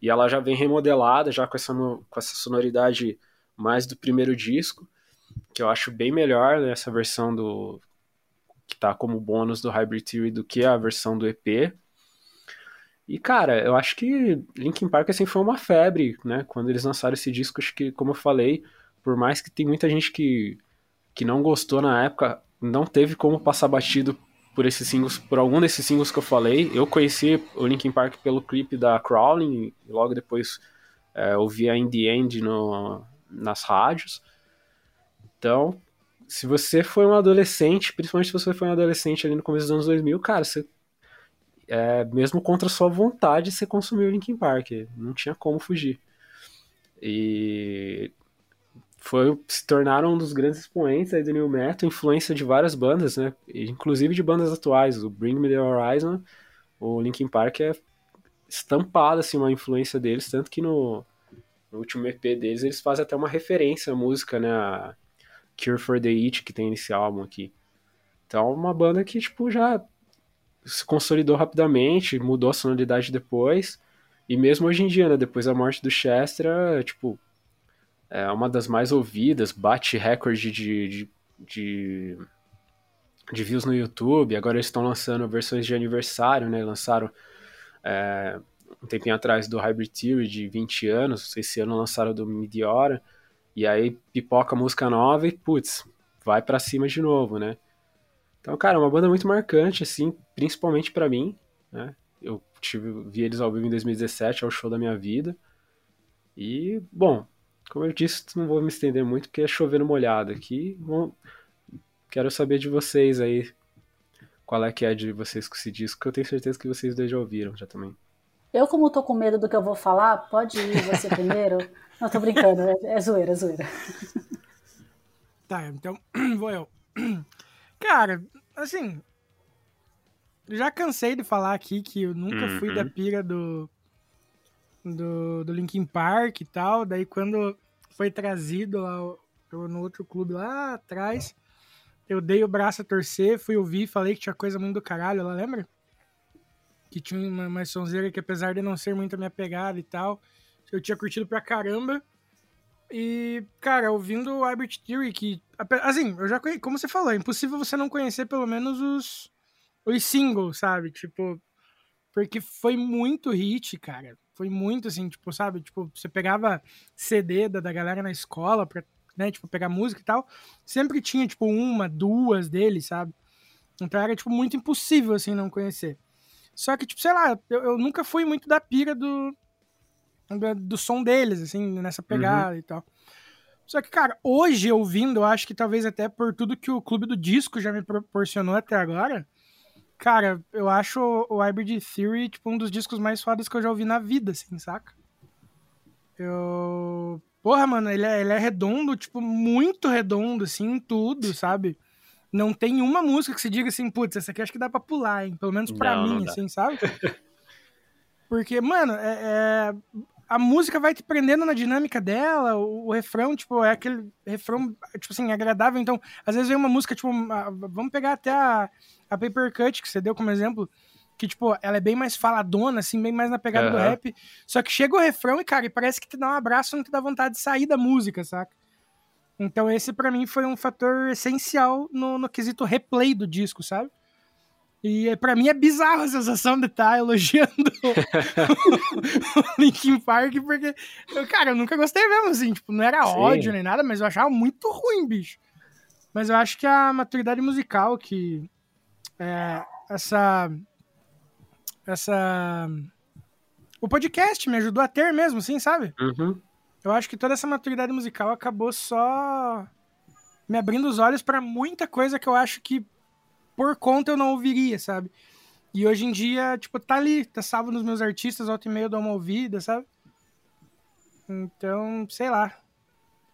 E ela já vem remodelada, já com essa, com essa sonoridade mais do primeiro disco que eu acho bem melhor essa versão do que tá como bônus do Hybrid Theory do que a versão do EP. E cara, eu acho que Linkin Park assim foi uma febre, né? Quando eles lançaram esse disco, acho que como eu falei, por mais que tem muita gente que que não gostou na época, não teve como passar batido por esses singles, por algum desses singles que eu falei. Eu conheci o Linkin Park pelo clipe da Crawling e logo depois é, ouvi a In The End no, nas rádios. Então, se você foi um adolescente, principalmente se você foi um adolescente ali no começo dos anos 2000, cara, você, é, mesmo contra sua vontade, você consumiu Linkin Park. Não tinha como fugir. E foi, se tornaram um dos grandes expoentes aí do New Metal, influência de várias bandas, né? Inclusive de bandas atuais. O Bring Me The Horizon, o Linkin Park é estampado, assim, uma influência deles, tanto que no, no último EP deles eles fazem até uma referência à música, né? A, Cure for the Itch, que tem nesse álbum aqui. Então, uma banda que, tipo, já se consolidou rapidamente, mudou a sonoridade depois. E mesmo hoje em dia, né, depois da morte do Chester, é, tipo, é uma das mais ouvidas, bate recorde de, de, de, de views no YouTube. Agora eles estão lançando versões de aniversário, né? Lançaram é, um tempinho atrás do Hybrid Theory de 20 anos. Esse ano lançaram do Meteora. E aí pipoca música nova e, putz, vai para cima de novo, né? Então, cara, é uma banda muito marcante, assim, principalmente para mim, né? Eu tive, vi eles ao vivo em 2017, é o show da minha vida. E, bom, como eu disse, não vou me estender muito, porque é chovendo molhado aqui. Bom, quero saber de vocês aí, qual é que é de vocês com esse disco, que eu tenho certeza que vocês dois já ouviram já também. Eu, como tô com medo do que eu vou falar, pode ir você *laughs* primeiro. Não, tô brincando, é, é zoeira, é zoeira. Tá, então *clears throat* vou eu. *clears throat* Cara, assim. Já cansei de falar aqui que eu nunca uhum. fui da uhum. pira do, do, do Linkin Park e tal. Daí quando foi trazido lá no outro clube lá atrás, eu dei o braço a torcer, fui ouvir, falei que tinha coisa muito do caralho, ela lembra? Que tinha uma, uma sonzeira que apesar de não ser muito a minha pegada e tal, eu tinha curtido pra caramba. E, cara, ouvindo o Hybrid Theory, que. Assim, eu já conheci, como você falou, é impossível você não conhecer pelo menos os, os singles, sabe? Tipo. Porque foi muito hit, cara. Foi muito assim, tipo, sabe? Tipo, você pegava CD da, da galera na escola pra, né, tipo, pegar música e tal. Sempre tinha, tipo, uma, duas deles, sabe? Então era, tipo, muito impossível, assim, não conhecer. Só que, tipo, sei lá, eu, eu nunca fui muito da pira do, do, som deles, assim, nessa uhum. pegada uhum. e tal. Só que, cara, hoje ouvindo, eu acho que talvez até por tudo que o Clube do Disco já me proporcionou até agora, cara, eu acho o Hybrid Theory, tipo, um dos discos mais fodas que eu já ouvi na vida, assim, saca? Eu. Porra, mano, ele é, ele é redondo, tipo, muito redondo, assim, em tudo, sabe? Não tem uma música que se diga assim, putz, essa aqui acho que dá pra pular, hein? Pelo menos pra Não, não mim, dá. assim, sabe? *laughs* Porque, mano, é, é- a música vai te prendendo na dinâmica dela, o, o refrão, tipo, é aquele refrão, tipo assim, agradável. Então, às vezes vem uma música, tipo, a- vamos pegar até a, a Paper Cut, que você deu como exemplo, que, tipo, ela é bem mais faladona, assim, bem mais na pegada do Aham. rap. Só que chega o refrão e, cara, e parece que te dá um abraço e não te dá vontade de sair da música, saca? Então esse pra mim foi um fator essencial no, no quesito replay do disco, sabe? E pra mim é bizarro a sensação de estar elogiando *laughs* o Linkin Park, porque, eu, cara, eu nunca gostei mesmo, assim, tipo, não era Sim. ódio nem nada, mas eu achava muito ruim, bicho. Mas eu acho que a maturidade musical que é, essa essa o podcast me ajudou a ter mesmo, assim, sabe? Uhum. Eu acho que toda essa maturidade musical acabou só me abrindo os olhos pra muita coisa que eu acho que por conta eu não ouviria, sabe? E hoje em dia, tipo, tá ali, tá salvo nos meus artistas, volta e meia dou uma ouvida, sabe? Então, sei lá.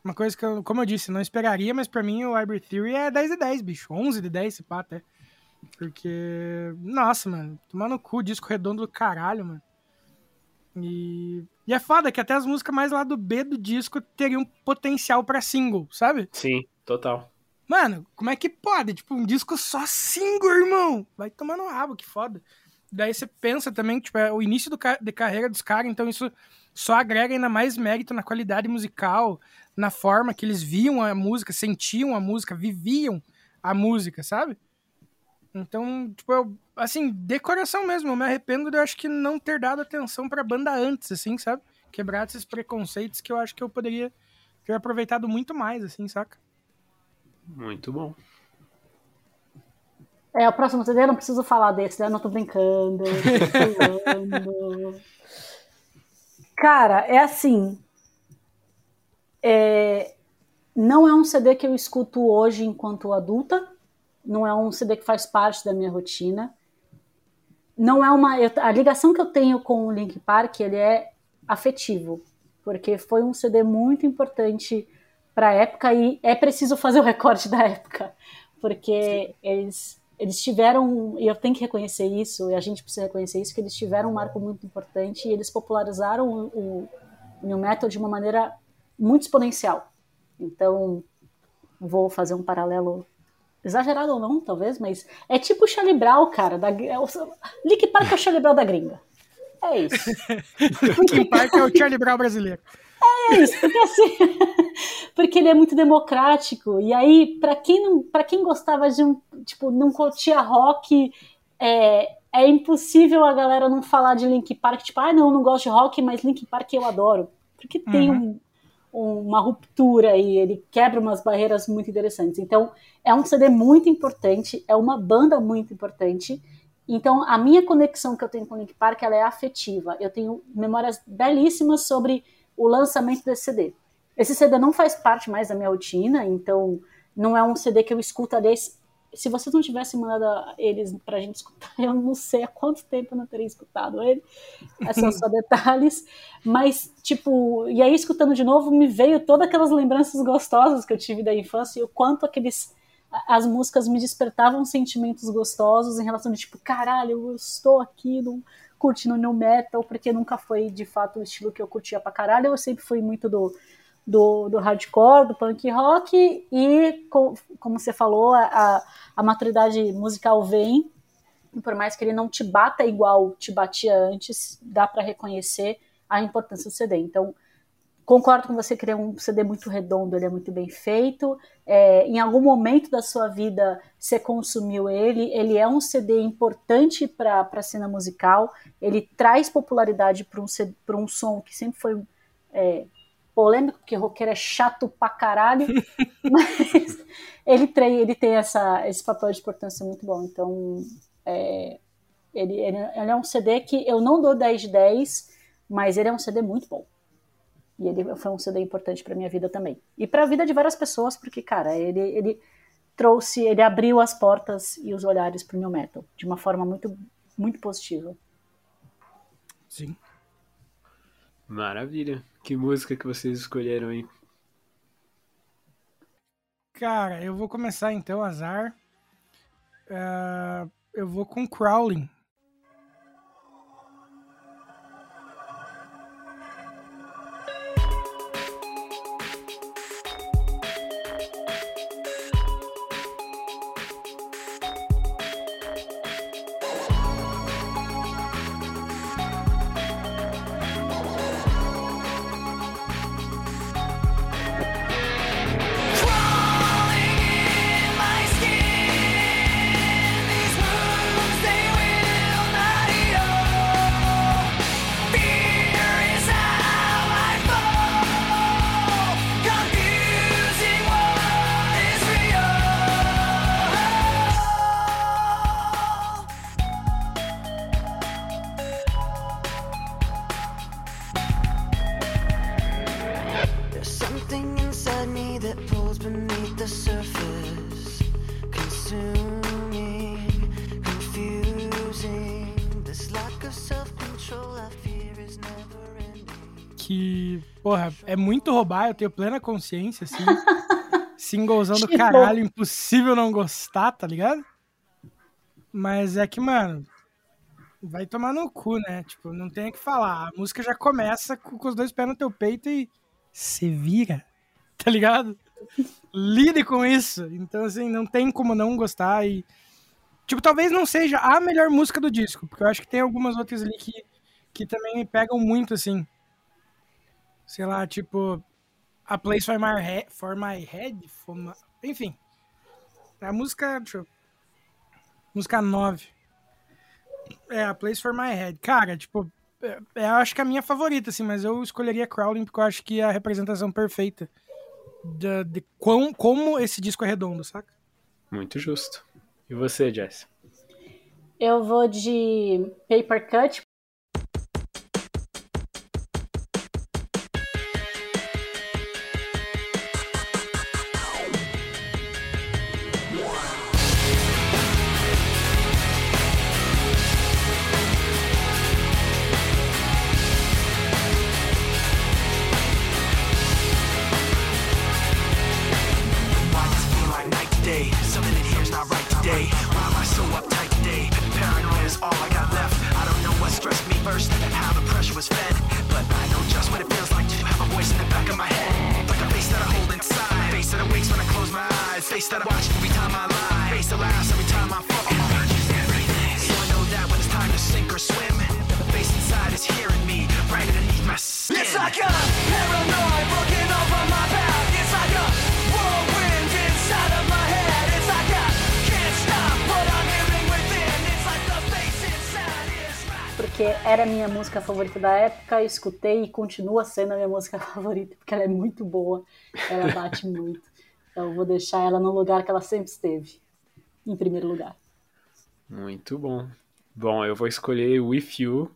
Uma coisa que eu, como eu disse, não esperaria, mas pra mim o Hybrid Theory é 10 de 10, bicho. 11 de 10, se pá, até. Porque, nossa, mano, tomar no cu, disco redondo do caralho, mano. E, e é foda que até as músicas mais lá do B do disco teriam potencial pra single, sabe? Sim, total. Mano, como é que pode? Tipo, um disco só single, irmão. Vai tomar no rabo, que foda. Daí você pensa também, tipo, é o início do de carreira dos caras, então isso só agrega ainda mais mérito na qualidade musical, na forma que eles viam a música, sentiam a música, viviam a música, sabe? Então, tipo, eu, assim, decoração mesmo, eu me arrependo de eu acho que não ter dado atenção pra banda antes, assim, sabe? Quebrar esses preconceitos que eu acho que eu poderia ter aproveitado muito mais, assim, saca? Muito bom. É, o próximo CD eu não preciso falar desse, né? Eu não tô brincando. tô. *laughs* Cara, é assim. é, não é um CD que eu escuto hoje enquanto adulta. Não é um CD que faz parte da minha rotina. Não é uma. eu- a ligação que eu tenho com o Link Park ele é afetivo. Porque foi um CD muito importante para a época e é preciso fazer o recorte da época. Porque eles eles tiveram, e eu tenho que reconhecer isso, e a gente precisa reconhecer isso, que eles tiveram um marco muito importante e eles popularizaram o, o, New Metal de uma maneira muito exponencial. Então, vou fazer um paralelo exagerado ou não, talvez, mas é tipo o Charlie Brown, cara. Da, é o, Link Park é o Charlie Brown da gringa. É isso. *laughs* Linkin Park é o Charlie Brown brasileiro. É isso, porque assim, *laughs* porque ele é muito democrático. E aí, pra quem não, para quem gostava de um, tipo, não curtia rock, é, é impossível a galera não falar de Linkin Park, tipo, ah, não, não gosto de rock, mas Linkin Park eu adoro. Porque tem um, um- uma ruptura aí, ele quebra umas barreiras muito interessantes. Então, é um CD muito importante, é uma banda muito importante. Então, a minha conexão que eu tenho com o Link Park ela é afetiva. Eu tenho memórias belíssimas sobre o lançamento desse CD. Esse CD não faz parte mais da minha rotina, então não é um CD que eu escuto. Aliás, se vocês não tivessem mandado eles pra gente escutar, *laughs* eu não sei há quanto tempo eu não teria escutado ele. Esses são só *laughs* detalhes. Mas, tipo, e aí escutando de novo, me veio todas aquelas lembranças gostosas que eu tive da infância e o quanto aqueles as músicas me despertavam sentimentos gostosos em relação de tipo, caralho, eu estou aqui no, curtindo new metal, porque nunca foi de fato o estilo que eu curtia pra caralho, eu sempre fui muito do, do, do hardcore, do punk rock, e com, como você falou, a, a maturidade musical vem, e por mais que ele não te bata igual te batia antes, dá para reconhecer a importância do CD. Então, concordo com você que ele é um CD muito redondo, ele é muito bem feito. É, em algum momento da sua vida você consumiu ele, ele é um CD importante para a cena musical, ele traz popularidade para um, pra um som que sempre foi é, polêmico, porque roqueiro é chato pra caralho, *laughs* mas ele tem, ele tem essa, esse papel de importância muito bom. Então, é, ele, ele, ele é um CD que eu não dou 10 de 10, mas ele é um CD muito bom. E ele foi um CD importante para minha vida também. E para a vida de várias pessoas, porque, cara, ele, ele trouxe, ele abriu as portas e os olhares para o new metal de uma forma muito, muito positiva. Sim. Maravilha. Que música que vocês escolheram aí? Cara, eu vou começar então, azar. Ah, eu vou com Crawling. É muito roubar, eu tenho plena consciência, assim. *laughs* Singlezão do caralho, impossível não gostar, tá ligado? Mas é que, mano, vai tomar no cu, né? Tipo, não tem o que falar. A música já começa com, com os dois pés no teu peito e se vira, *laughs* tá ligado? Lide com isso. Então, assim, não tem como não gostar e. Tipo, talvez não seja a melhor música do disco, porque eu acho que tem algumas outras ali que, que também me pegam muito, assim. Sei lá, tipo. A Place for My, He for my Head. For my- Enfim. A música. Deixa eu... Música 9. É, a Place for My Head. Cara, tipo. É, é, eu acho que é a minha favorita, assim, mas eu escolheria Crawling porque eu acho que é a representação perfeita de, de quão, como esse disco é redondo, saca? Muito justo. E você, Jess? Eu vou de Paper Cut. Porque era minha música favorita da época, escutei e continua sendo a minha música *laughs* favorita, porque ela é muito boa, ela bate muito. Então vou deixar ela no lugar que ela sempre esteve, em primeiro lugar. Muito bom. Bom, eu vou escolher With You.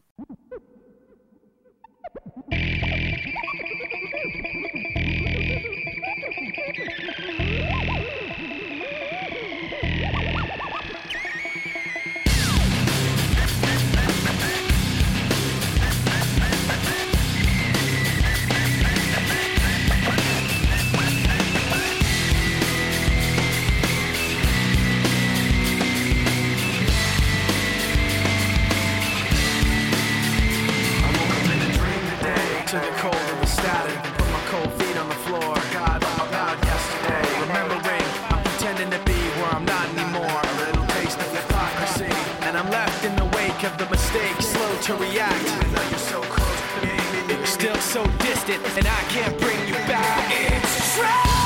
the mistake, slow to react. So close, Still so distant, and I can't bring you back. It's true.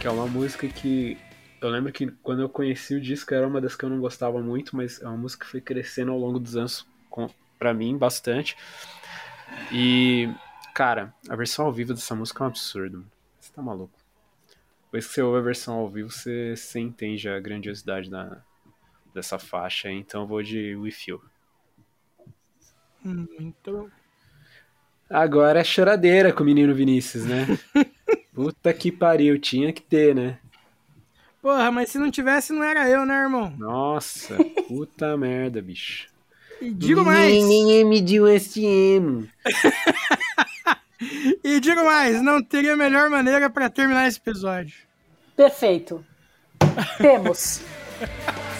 que é uma música que eu lembro que quando eu conheci o disco era uma das que eu não gostava muito, mas é uma música que foi crescendo ao longo dos anos pra mim bastante. E, cara, a versão ao vivo dessa música é um absurdo, mano. Você tá maluco. Depois que você ouve a versão ao vivo, você, você entende a grandiosidade da, dessa faixa. Então eu vou de With You. Muito. Agora é choradeira com o menino Vinícius, né? *laughs* Puta que pariu, tinha que ter, né? Porra, mas se não tivesse, não era eu, né, irmão? Nossa, *laughs* puta merda, bicho. E digo mais. me deu este emo. *laughs* E digo mais, não teria melhor maneira pra terminar esse episódio. Perfeito. Temos. *laughs*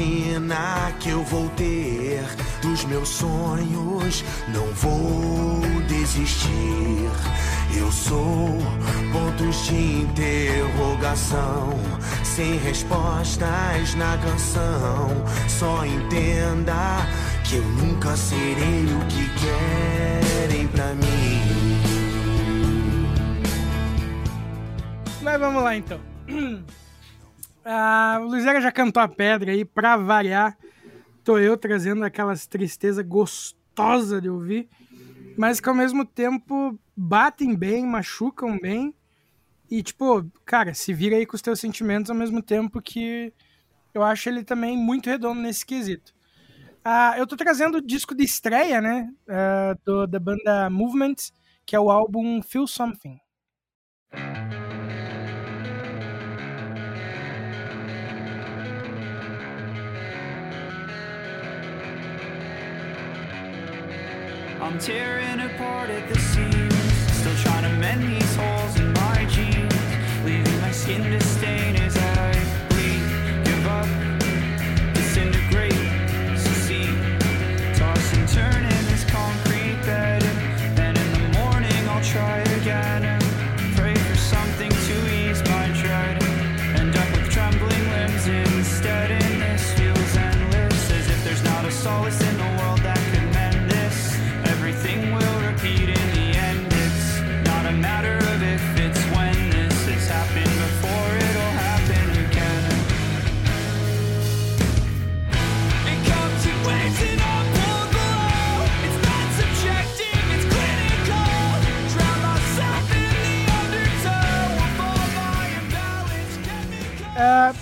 imagina que eu vou ter dos meus sonhos. Não vou desistir. Eu sou pontos de interrogação, sem respostas na canção. Só entenda que eu nunca serei o que querem pra mim. Mas vamos lá então. *clears throat* Ah, o Luizera já cantou a pedra aí, pra variar. Tô eu trazendo aquelas tristezas gostosas de ouvir, mas que ao mesmo tempo batem bem, machucam bem. E tipo, cara, se vira aí com os teus sentimentos ao mesmo tempo que eu acho ele também muito redondo nesse quesito. Ah, eu tô trazendo o disco de estreia, né? ah, do, da banda Movement, que é o álbum Feel Something. I'm tearing apart at the seams, still trying to mend these holes in my jeans, leaving my skin to stain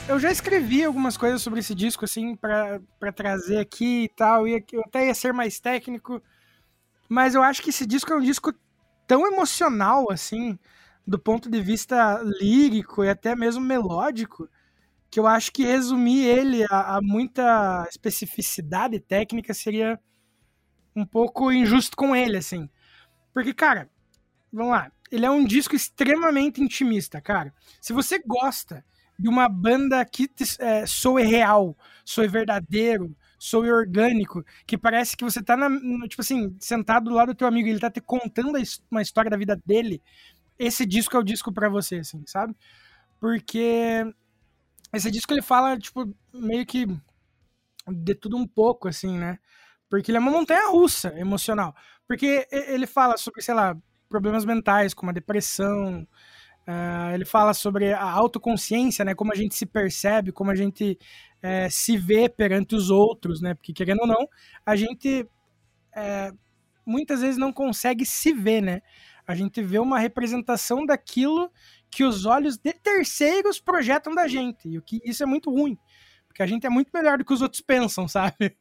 eu já escrevi algumas coisas sobre esse disco, assim, pra trazer aqui e tal. E eu até ia ser mais técnico. Mas eu acho que esse disco é um disco tão emocional, assim, do ponto de vista lírico e até mesmo melódico, que eu acho que resumir ele a, a muita especificidade técnica seria um pouco injusto com ele, assim. Porque, cara, vamos lá. Ele é um disco extremamente intimista, cara. Se você gosta de uma banda que é, soe real, soe verdadeiro, soe orgânico, que parece que você tá, na, tipo assim, sentado do lado do teu amigo e ele tá te contando uma história da vida dele, esse disco é o disco pra você, assim, sabe? Porque esse disco ele fala, tipo, meio que de tudo um pouco, assim, né? Porque ele é uma montanha russa emocional. Porque ele fala sobre, sei lá, problemas mentais, como a depressão, ah, ele fala sobre a autoconsciência, né? Como a gente se percebe, como a gente eh, se vê perante os outros, né? Porque, querendo ou não, a gente eh, muitas vezes não consegue se ver, né? A gente vê uma representação daquilo que os olhos de terceiros projetam da gente. E o que isso é muito ruim. Porque a gente é muito melhor do que os outros pensam, *laughs* sabe?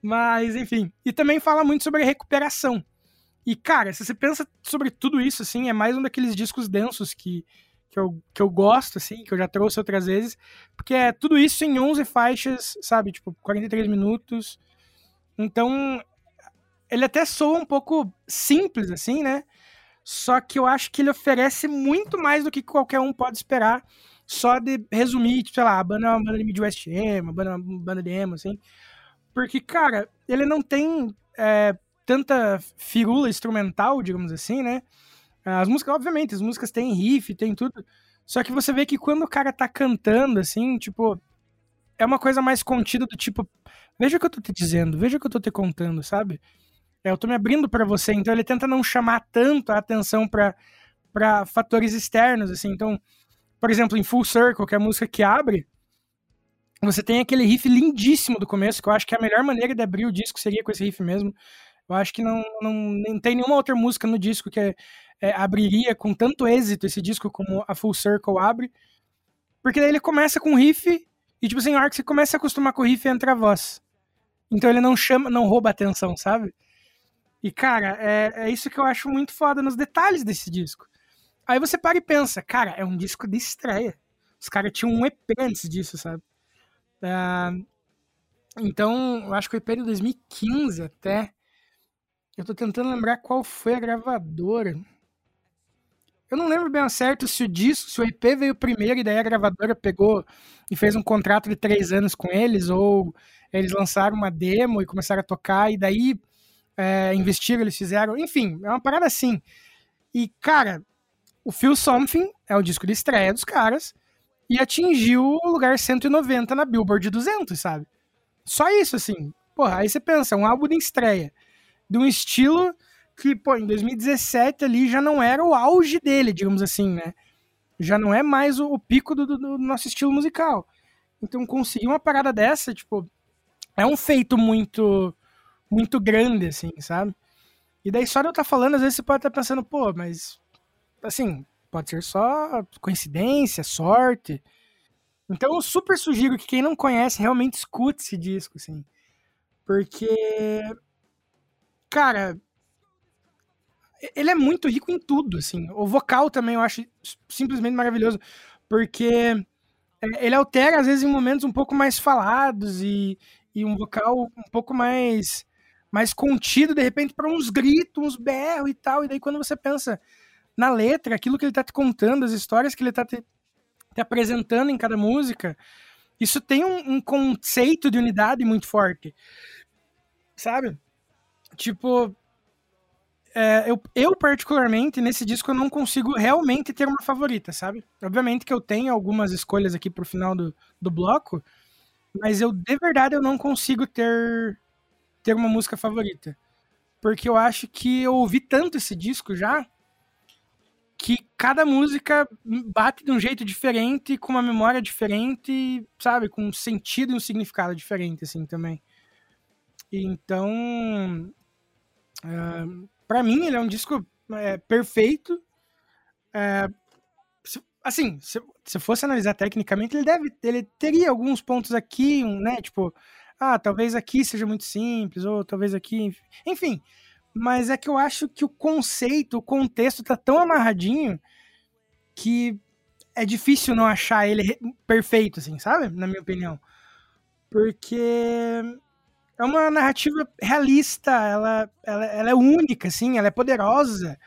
Mas, enfim. E também fala muito sobre recuperação. E, cara, se você pensa sobre tudo isso, assim, é mais um daqueles discos densos que, que, eu, que eu gosto, assim, que eu já trouxe outras vezes. Porque é tudo isso em 11 faixas, sabe? Tipo, 43 minutos. Então, ele até soa um pouco simples, assim, né? Só que eu acho que ele oferece muito mais do que qualquer um pode esperar. Só de resumir, tipo, sei lá, a banda é uma banda de Midwest emo, a banda uma banda de emo, assim. Porque, cara, ele não tem é, tanta firula instrumental, digamos assim, né? As músicas, obviamente, as músicas têm riff, tem tudo. Só que você vê que quando o cara tá cantando, assim, tipo, é uma coisa mais contida do tipo, veja o que eu tô te dizendo, veja o que eu tô te contando, sabe? É, eu tô me abrindo para você, então ele tenta não chamar tanto a atenção para fatores externos, assim. Então, por exemplo, em Full Circle, que é a música que abre, você tem aquele riff lindíssimo do começo, que eu acho que a melhor maneira de abrir o disco seria com esse riff mesmo. Eu acho que não, não, não tem nenhuma outra música no disco que é, é, abriria com tanto êxito esse disco como a Full Circle abre. Porque daí ele começa com riff e, tipo assim, a hora que você começa a acostumar com o riff, entra a voz. Então ele não chama, não rouba atenção, sabe? E, cara, é, é isso que eu acho muito foda nos detalhes desse disco. Aí você para e pensa, cara, é um disco de estreia. Os caras tinham um EP antes disso, sabe? Uh, então, eu acho que o EP de 2015 até. Eu tô tentando lembrar qual foi a gravadora. Eu não lembro bem certo se o disco, se o EP veio primeiro e daí a gravadora pegou e fez um contrato de três anos com eles, ou eles lançaram uma demo e começaram a tocar, e daí é, investiram, eles fizeram. Enfim, é uma parada assim. E, cara, o Feel Something é o disco de estreia dos caras e atingiu o lugar 190 na Billboard 200, sabe? Só isso, assim. Porra, aí você pensa, um álbum de estreia de um estilo que, pô, em 2017 ali já não era o auge dele, digamos assim, né? Já não é mais o, o pico do, do, do, nosso estilo musical. Então conseguir uma parada dessa, tipo, é um feito muito muito grande, assim, sabe? E daí só de eu estar tá falando, às vezes você pode estar tá pensando, pô, mas assim, Pode ser só coincidência, sorte. Então eu super sugiro que quem não conhece realmente escute esse disco, assim. Porque. Cara. Ele é muito rico em tudo, assim. O vocal também eu acho simplesmente maravilhoso. Porque ele altera, às vezes, em momentos um pouco mais falados e, e um vocal um pouco mais mais contido, de repente, para uns gritos, uns berros e tal. E daí, quando você pensa na letra, aquilo que ele tá te contando, as histórias que ele tá te, te apresentando em cada música, isso tem um, um, conceito de unidade muito forte. Sabe? Tipo. É, eu, eu, particularmente, nesse disco, eu não consigo realmente ter uma favorita, sabe? Obviamente que eu tenho algumas escolhas aqui pro final do, do bloco, mas eu, de verdade, eu não consigo ter, ter uma música favorita. Porque eu acho que eu ouvi tanto esse disco já, que cada música bate de um jeito diferente, com uma memória diferente, sabe? Com um sentido e um significado diferente, assim, também. Então, é, para mim, ele é um disco é, perfeito. É, se, assim, se, se fosse analisar tecnicamente, ele deve, ele teria alguns pontos aqui, um, né? Tipo, ah, talvez aqui seja muito simples, ou talvez aqui, enfim mas é que eu acho que o conceito, o contexto tá tão amarradinho que é difícil não achar ele perfeito, assim, sabe? Na minha opinião. Porque é uma narrativa realista, ela, ela, ela é única, assim, ela é poderosa,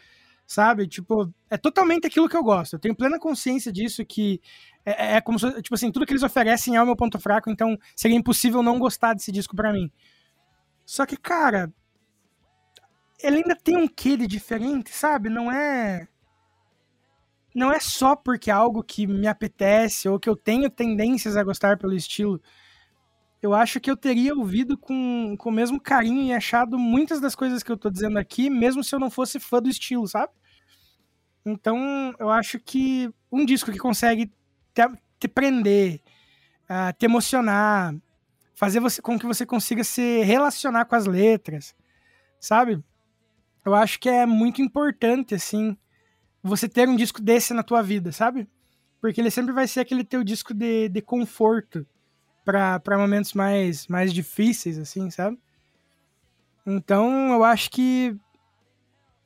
sabe? Tipo, é totalmente aquilo que eu gosto. Eu tenho plena consciência disso, que é, é como se, tipo assim, tudo que eles oferecem é o meu ponto fraco, então seria impossível não gostar desse disco para mim. Só que, cara, ele ainda tem um quê de diferente, sabe? Não é. Não é só porque é algo que me apetece ou que eu tenho tendências a gostar pelo estilo. Eu acho que eu teria ouvido com, com o mesmo carinho e achado muitas das coisas que eu tô dizendo aqui, mesmo se eu não fosse fã do estilo, sabe? Então, eu acho que um disco que consegue te, te prender, uh, te emocionar, fazer você, com que você consiga se relacionar com as letras, sabe? eu acho que é muito importante, assim, você ter um disco desse na tua vida, sabe? Porque ele sempre vai ser aquele teu disco de, de conforto para momentos mais, mais difíceis, assim, sabe? Então, eu acho que.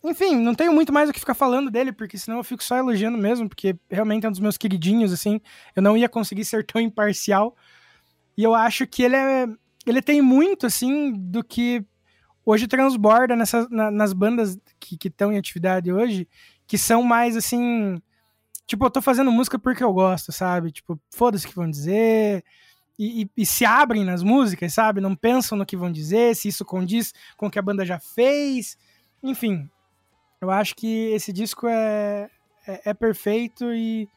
Enfim, não tenho muito mais o que ficar falando dele, porque senão eu fico só elogiando mesmo, porque realmente é um dos meus queridinhos, assim. Eu não ia conseguir ser tão imparcial. E eu acho que ele é. Ele tem muito, assim, do que hoje transborda nessas, na, nas bandas que estão em atividade hoje, que são mais assim. Tipo, eu tô fazendo música porque eu gosto, sabe? Tipo, foda-se o que vão dizer. E, e, e, se abrem nas músicas, sabe? Não pensam no que vão dizer, se isso condiz com o que a banda já fez. Enfim. Eu acho que esse disco é, é, é perfeito e,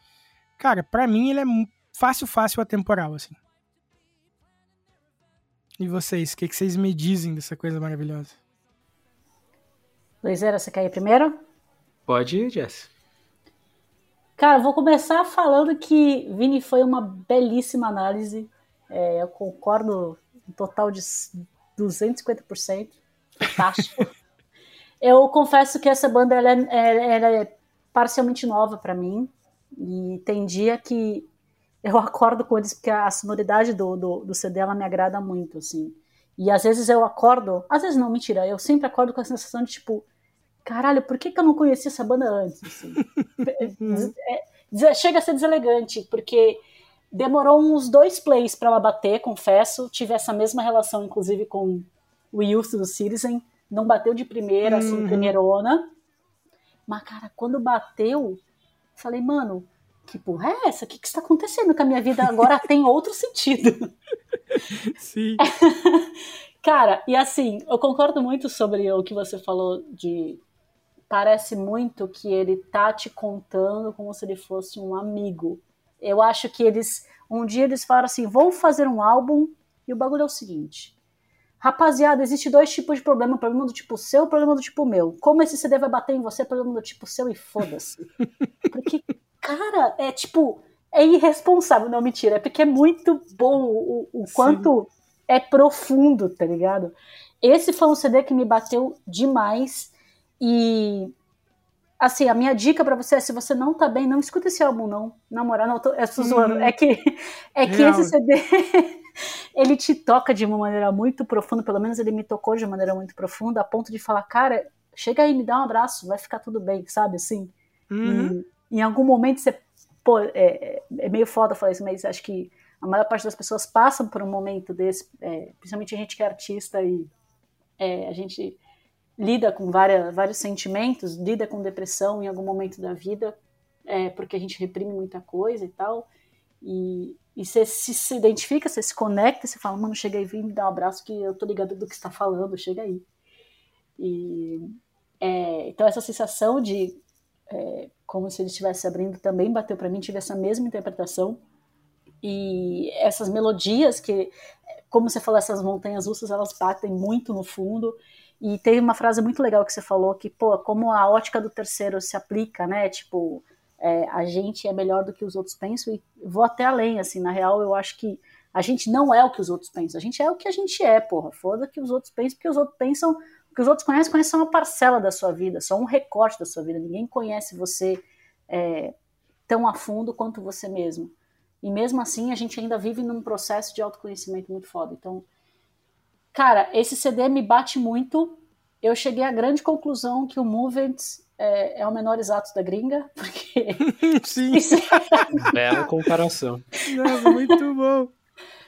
cara, pra mim ele é fácil, fácil atemporal, assim. E vocês, o que, que vocês me dizem dessa coisa maravilhosa? Luizera, você quer ir primeiro? Pode ir, Jess. Cara, vou começar falando que Vini foi uma belíssima análise. É, eu concordo um total de 250%. Fantástico. *laughs* eu confesso que essa banda ela é, é- ela é parcialmente nova pra mim. E tem dia que eu *laughs* acordo com eles porque a sonoridade do, do, do CD ela me agrada muito, assim. E às vezes eu acordo, às vezes não, mentira, eu sempre acordo com a sensação de tipo, caralho, por que, que eu não conhecia essa banda antes? assim? *laughs* É, des- chega a ser deselegante, porque demorou uns dois plays pra ela bater, confesso. Tive essa mesma relação, inclusive, com o Youth do Citizen. Não bateu de primeira, assim, Uhum. primeirona. Mas, cara, quando bateu, falei, mano, que porra é essa? O que, que está acontecendo com a minha vida agora tem outro sentido. *laughs* Sim. *laughs* Cara, e assim, eu concordo muito sobre o que você falou de. Parece muito que ele tá te contando como se ele fosse um amigo. Eu acho que eles. Um dia eles falaram assim: vou fazer um álbum, e o bagulho é o seguinte. Rapaziada, existe dois tipos de problema: problema do tipo seu e problema do tipo meu. Como esse CD vai bater em você, problema do tipo seu e foda-se. *laughs* Porque, cara, é tipo. É irresponsável, não mentira. É porque é muito bom o, o quanto é profundo, tá ligado? Esse foi um CD que me bateu demais. E assim, a minha dica pra você é: se você não tá bem, não escuta esse álbum, não. Na moral, não, tô, eu tô zoando. Uhum. É que, é que Real. esse CD *laughs* ele te toca de uma maneira muito profunda, pelo menos ele me tocou de uma maneira muito profunda, a ponto de falar, cara, chega aí, me dá um abraço, vai ficar tudo bem, sabe? Assim. Uhum. E em algum momento você. Pô, é, é meio foda falar isso, mas acho que a maior parte das pessoas passam por um momento desse, é, principalmente a gente que é artista e é, a gente lida com várias, vários sentimentos, lida com depressão em algum momento da vida, é, porque a gente reprime muita coisa e tal. E, e você se, se identifica, você se conecta, você fala, mano, chega aí, vem me dar um abraço que eu tô ligado do que você tá falando, chega aí. E, é, então essa sensação de é, como se ele estivesse abrindo também bateu para mim, tive essa mesma interpretação. E essas melodias que, como você falou, essas montanhas russas, elas batem muito no fundo. E teve uma frase muito legal que você falou que, pô, como a ótica do terceiro se aplica, né? Tipo, é, a gente é melhor do que os outros pensam e vou até além, assim, na real eu acho que a gente não é o que os outros pensam, a gente é o que a gente é, porra, foda que os outros pensam, porque os outros pensam, o que os outros conhecem, conhecem só uma parcela da sua vida, só um recorte da sua vida, ninguém conhece você é, tão a fundo quanto você mesmo. E mesmo assim, a gente ainda vive num processo de autoconhecimento muito foda. Então, cara, esse CD me bate muito. Eu cheguei à grande conclusão que o Movement é, é o menor exato da gringa, *laughs* porque. *laughs* Sim. Bela comparação. Nossa, muito bom.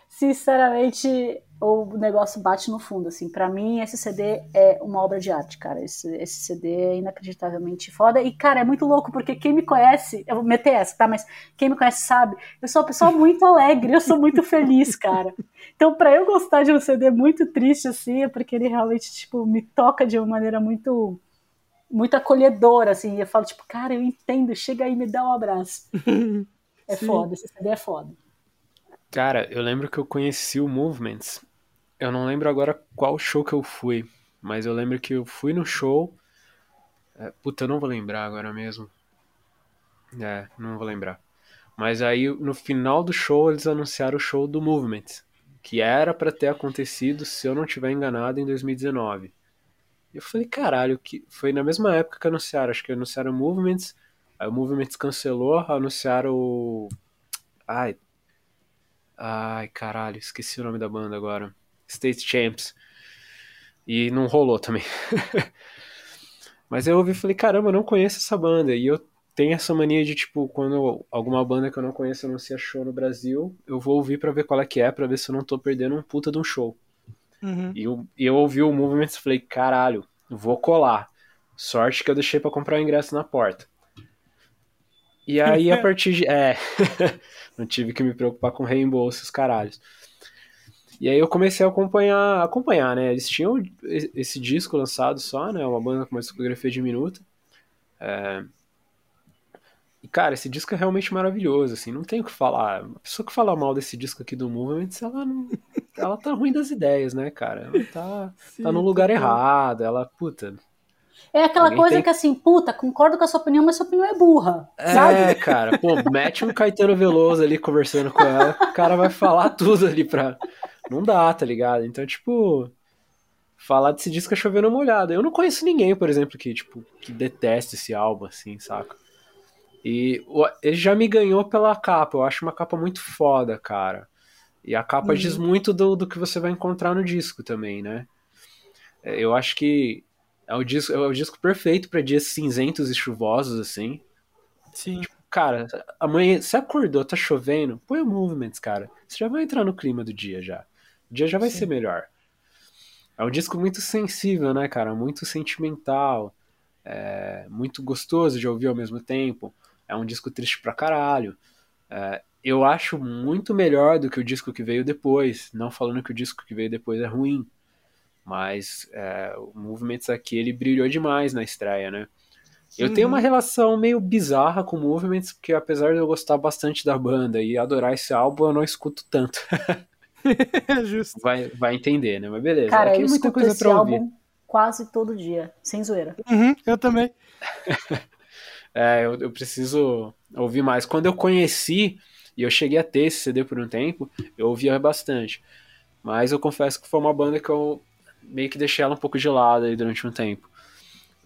Sinceramente, o negócio bate no fundo, assim. Pra mim, esse CD é uma obra de arte, cara. Esse, esse CD é inacreditavelmente foda. E, cara, é muito louco, porque quem me conhece... Eu vou meter essa, tá? Mas quem me conhece sabe. Eu sou uma pessoa muito alegre, eu sou muito feliz, cara. Então, pra eu gostar de um CD muito triste, assim, é porque ele realmente, tipo, me toca de uma maneira muito... Muito acolhedora, assim. E eu falo, tipo, cara, eu entendo. Chega aí e me dá um abraço. *laughs* É Sim. foda, esse CD é foda. Cara, eu lembro que eu conheci o Movements. Eu não lembro agora qual show que eu fui, mas eu lembro que eu fui no show. É, puta, eu não vou lembrar agora mesmo. É, não vou lembrar. Mas aí no final do show eles anunciaram o show do Movements, que era pra ter acontecido, se eu não tiver enganado, em 2019. E eu falei, caralho, que foi na mesma época que anunciaram, acho que anunciaram o Movements, aí o Movements cancelou, anunciaram o Ai, Ai, caralho, esqueci o nome da banda agora. State Champs. E não rolou também. *laughs* Mas eu ouvi e falei, caramba, eu não conheço essa banda. E eu tenho essa mania de, tipo, quando alguma banda que eu não conheço anuncia show no Brasil, eu vou ouvir pra ver qual é que é, pra ver se eu não tô perdendo um puta de um show. Uhum. E eu, e eu ouvi o Movements e falei, caralho, vou colar. Sorte que eu deixei pra comprar o ingresso na porta. E aí, a *laughs* partir de. É. *laughs* não tive que me preocupar com reembolso, os caralhos. E aí eu comecei a acompanhar, acompanhar, né? Eles tinham esse disco lançado só, né? Uma banda com uma discografia diminuta. É, E, cara, esse disco é realmente maravilhoso, assim, não tem o que falar. A pessoa que fala mal desse disco aqui do Movements, ela não. Ela tá ruim das ideias, né, cara? Ela tá, tá no lugar errado, ela, puta. É aquela Alguém coisa tem- que assim, puta, concordo com a sua opinião, mas sua opinião é burra. Sabe? É, cara, pô, mete um Caetano Veloso ali conversando com ela, o cara vai falar tudo ali pra. Não dá, tá ligado? Então, tipo. Falar desse disco é chovendo molhado. Eu não conheço ninguém, por exemplo, que, tipo, que detesta esse álbum, assim, saca? E ele já me ganhou pela capa. Eu acho uma capa muito foda, cara. E a capa Uhum. diz muito do, do que você vai encontrar no disco também, né? É, Eu acho que é o disco, é o disco perfeito pra dias cinzentos e chuvosos, assim. Sim. Cara, amanhã, você acordou, tá chovendo, põe o Movements, cara. Você já vai entrar no clima do dia já. O dia já vai ser melhor. É um disco muito sensível, né, cara? Muito sentimental. é, muito gostoso de ouvir ao mesmo tempo. É um disco triste pra caralho. É, eu acho muito melhor do que o disco que veio depois. Não falando que o disco que veio depois é ruim. Mas é, o Movements aqui, ele brilhou demais na estreia, né? Eu tenho uma relação meio bizarra com o Movements, porque apesar de eu gostar bastante da banda e adorar esse álbum, eu não escuto tanto. *laughs* É *laughs* justo. Vai, vai entender, né? Mas beleza. Cara, aqui eu é muita coisa esse pra ouvir. álbum quase todo dia, sem zoeira. Uhum, eu também. *laughs* É, eu, eu preciso ouvir mais. Quando eu conheci, e eu cheguei a ter esse CD por um tempo, eu ouvia bastante. Mas eu confesso que foi uma banda que eu meio que deixei ela um pouco de lado aí durante um tempo.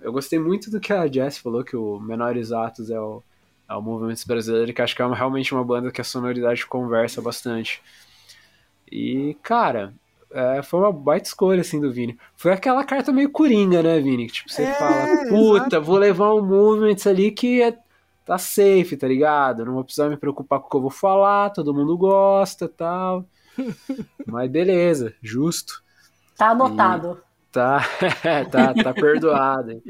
Eu gostei muito do que a Jess falou, que o Menores Atos é o, é o Movimentos brasileiro, que acho que é uma- realmente uma banda que a sonoridade conversa bastante. E, cara, é, foi uma baita escolha, assim, do Vini. Foi aquela carta meio coringa, né, Vini? Que, tipo, você É, fala, puta, exato. vou levar um Movements ali que é, tá safe, tá ligado? Não vou precisar me preocupar com o que eu vou falar, todo mundo gosta tal. *laughs* Mas beleza, justo. Tá anotado. Tá, *laughs* tá, tá perdoado. hein?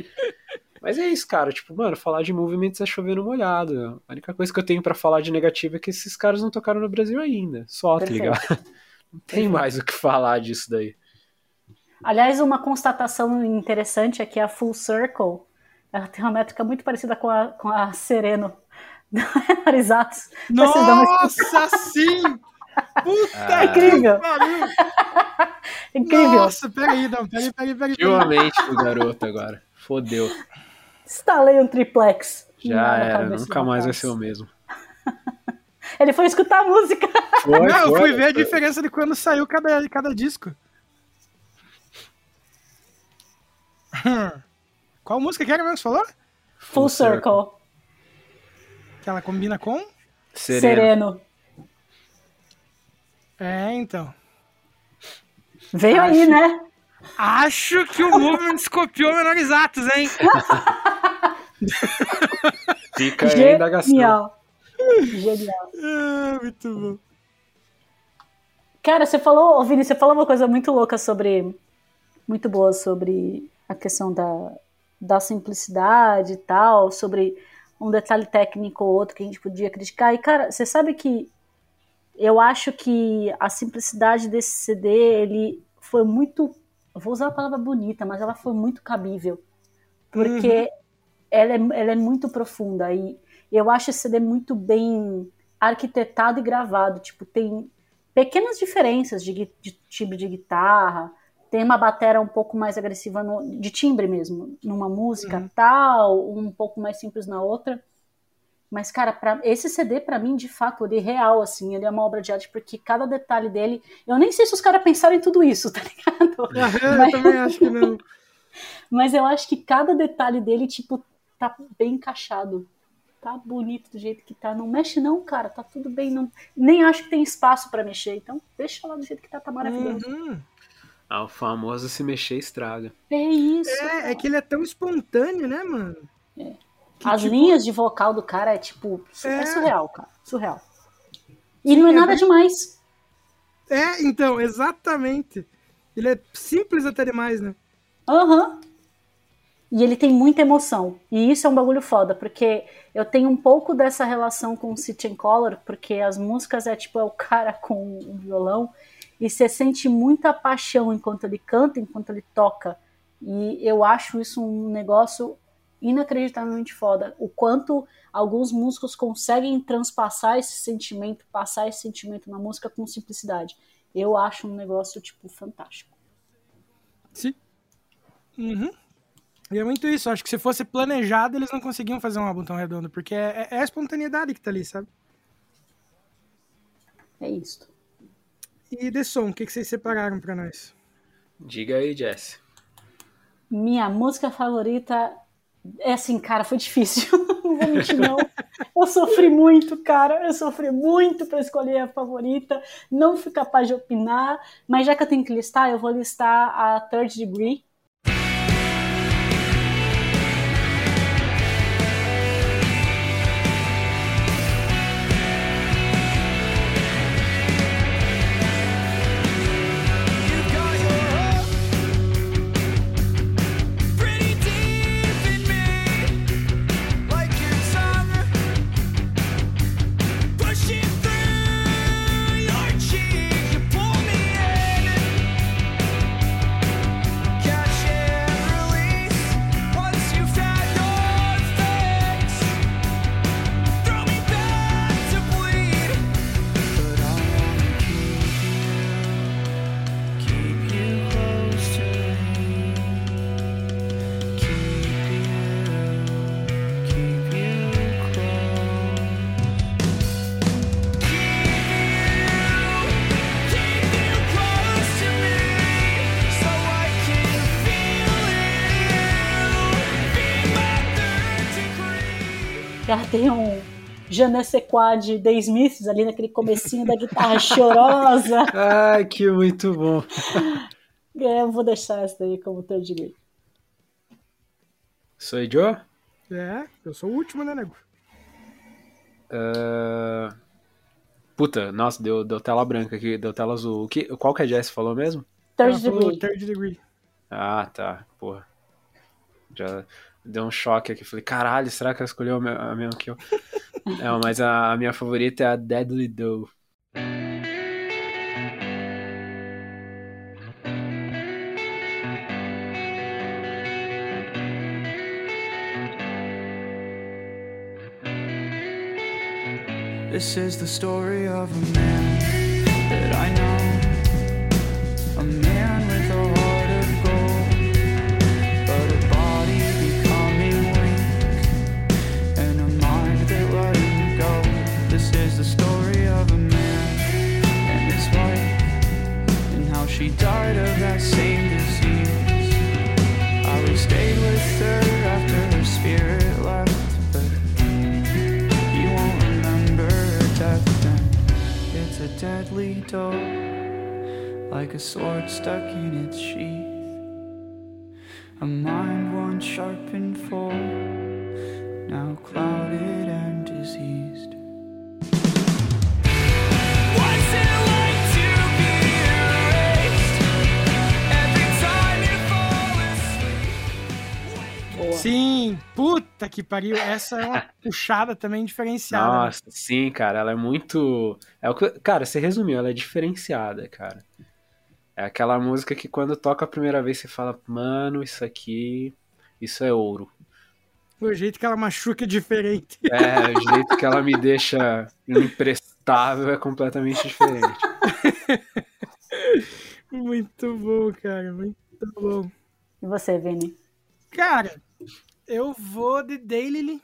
Mas é isso, cara. Tipo, mano, falar de movimentos é chover no molhado. A única coisa que eu tenho pra falar de negativo é que esses caras não tocaram no Brasil ainda. Só, tá ligado? Não tem mais o que falar disso daí. Aliás, uma constatação interessante é que a Full Circle ela tem uma métrica muito parecida com a, com a Sereno. *laughs* Arizatos. Nossa, *laughs* sim! Puta Ah. Incrível. que pariu! *laughs* Incrível. Nossa, peraí, não, peraí, peraí, peraí. Tirou a peraí. mente do garoto agora. Fodeu. Instalei um triplex. Já era, nunca mais vai ser o mesmo. Ele foi escutar a música. Foi, Não, eu foi, fui ver a diferença de quando saiu cada, cada disco. *laughs* Qual música que era mesmo que você falou? Full Circle. Que ela combina com? Sereno. Sereno. É, então. Veio Acho- aí, né? Acho que o Movement copiou Menores Atos, hein? *laughs* Fica aí a indagação. Genial. *laughs* Ah, muito bom. Cara, você falou, Vini, você falou uma coisa muito louca sobre. Muito boa sobre a questão da, da simplicidade e tal, sobre um detalhe técnico ou outro que a gente podia criticar. E, cara, você sabe que eu acho que a simplicidade desse CD, ele foi muito. eu Vou usar a palavra bonita, mas ela foi muito cabível. Porque ela, é, ela é muito profunda. E eu acho esse CD muito bem arquitetado e gravado. Tipo, tem pequenas diferenças de, de timbre de guitarra, tem uma batera um pouco mais agressiva no- de timbre mesmo, numa música tal, um pouco mais simples na outra. Mas, cara, pra, esse CD, pra mim, de fato, ele é real, assim, ele é uma obra de arte, porque cada detalhe dele. Eu nem sei se os caras pensaram em tudo isso, *laughs* tá ligado? *laughs* Eu também acho que não. *laughs* Mas eu acho que cada detalhe dele, tipo, tá bem encaixado. Tá bonito do jeito que tá. Não mexe, não, cara. Tá tudo bem. Não... Nem acho que tem espaço pra mexer. Então, deixa lá do jeito que tá, tá maravilhoso. Uhum. Ah, o famoso se mexer estraga. É isso. É, é que ele é tão espontâneo, né, mano? Que, As tipo, linhas de vocal do cara é tipo. É, É. surreal, cara. Surreal. E não é é nada bem- demais. É, então, exatamente. Ele é simples até demais, né? Aham. E ele tem muita emoção. E isso é um bagulho foda, porque eu tenho um pouco dessa relação com o City and Color, porque as músicas é tipo, é o cara *laughs* com o violão, e você sente muita paixão enquanto ele canta, enquanto ele toca. E eu acho isso um negócio inacreditavelmente foda. O quanto alguns músicos conseguem transpassar esse sentimento, passar esse sentimento na música com simplicidade. Eu acho um negócio, tipo, fantástico. Sim. Uhum. E é muito isso. Acho que se fosse planejado, eles não conseguiam fazer um álbum tão redondo, porque é, é a espontaneidade que tá ali, sabe? É isso. E The Som, o que, que vocês separaram pra nós? Diga aí, Jess. Minha música favorita é assim, cara, foi difícil. *laughs* não vou mentir, não. Eu sofri muito, cara. Eu sofri muito para escolher a favorita. Não fui capaz de opinar. Mas já que eu tenho que listar, eu vou listar a Third Degree. Tem um Je ne sais quoi de The Smiths ali naquele comecinho da guitarra chorosa. *laughs* Ai, que muito bom. *laughs* É, eu vou deixar essa daí como Third Degree. Sou Joe? É, eu sou o último, né, nego? Ah, Puta, nossa, deu, deu tela branca aqui, deu tela azul. O que, qual que a Jess falou mesmo? Third Degree. Third Degree. Ah, tá, porra. Já deu um choque aqui. Falei, caralho, será que ela escolheu a me- a mesma que eu? *laughs* Não, mas a, a minha favorita é a Deadly Doe. This is the story of a man that I know. She died of that same disease. I we stayed with her after her spirit left, but you won't remember her death then. It's a deadly door, like a sword stuck in its sheath. A mind once sharpened for, now clouded and diseased. Sim, puta que pariu. Essa é uma *laughs* puxada também diferenciada. né? Nossa, sim, cara, ela é muito. É o que... Cara, você resumiu, ela é diferenciada, cara. É aquela música que quando toca a primeira vez você fala, mano, isso aqui. Isso é ouro. O jeito que ela machuca é diferente. É, o jeito que ela me deixa imprestável é completamente diferente. *laughs* Muito bom, cara. Muito bom. E você, Vini? Cara, eu vou de Daily.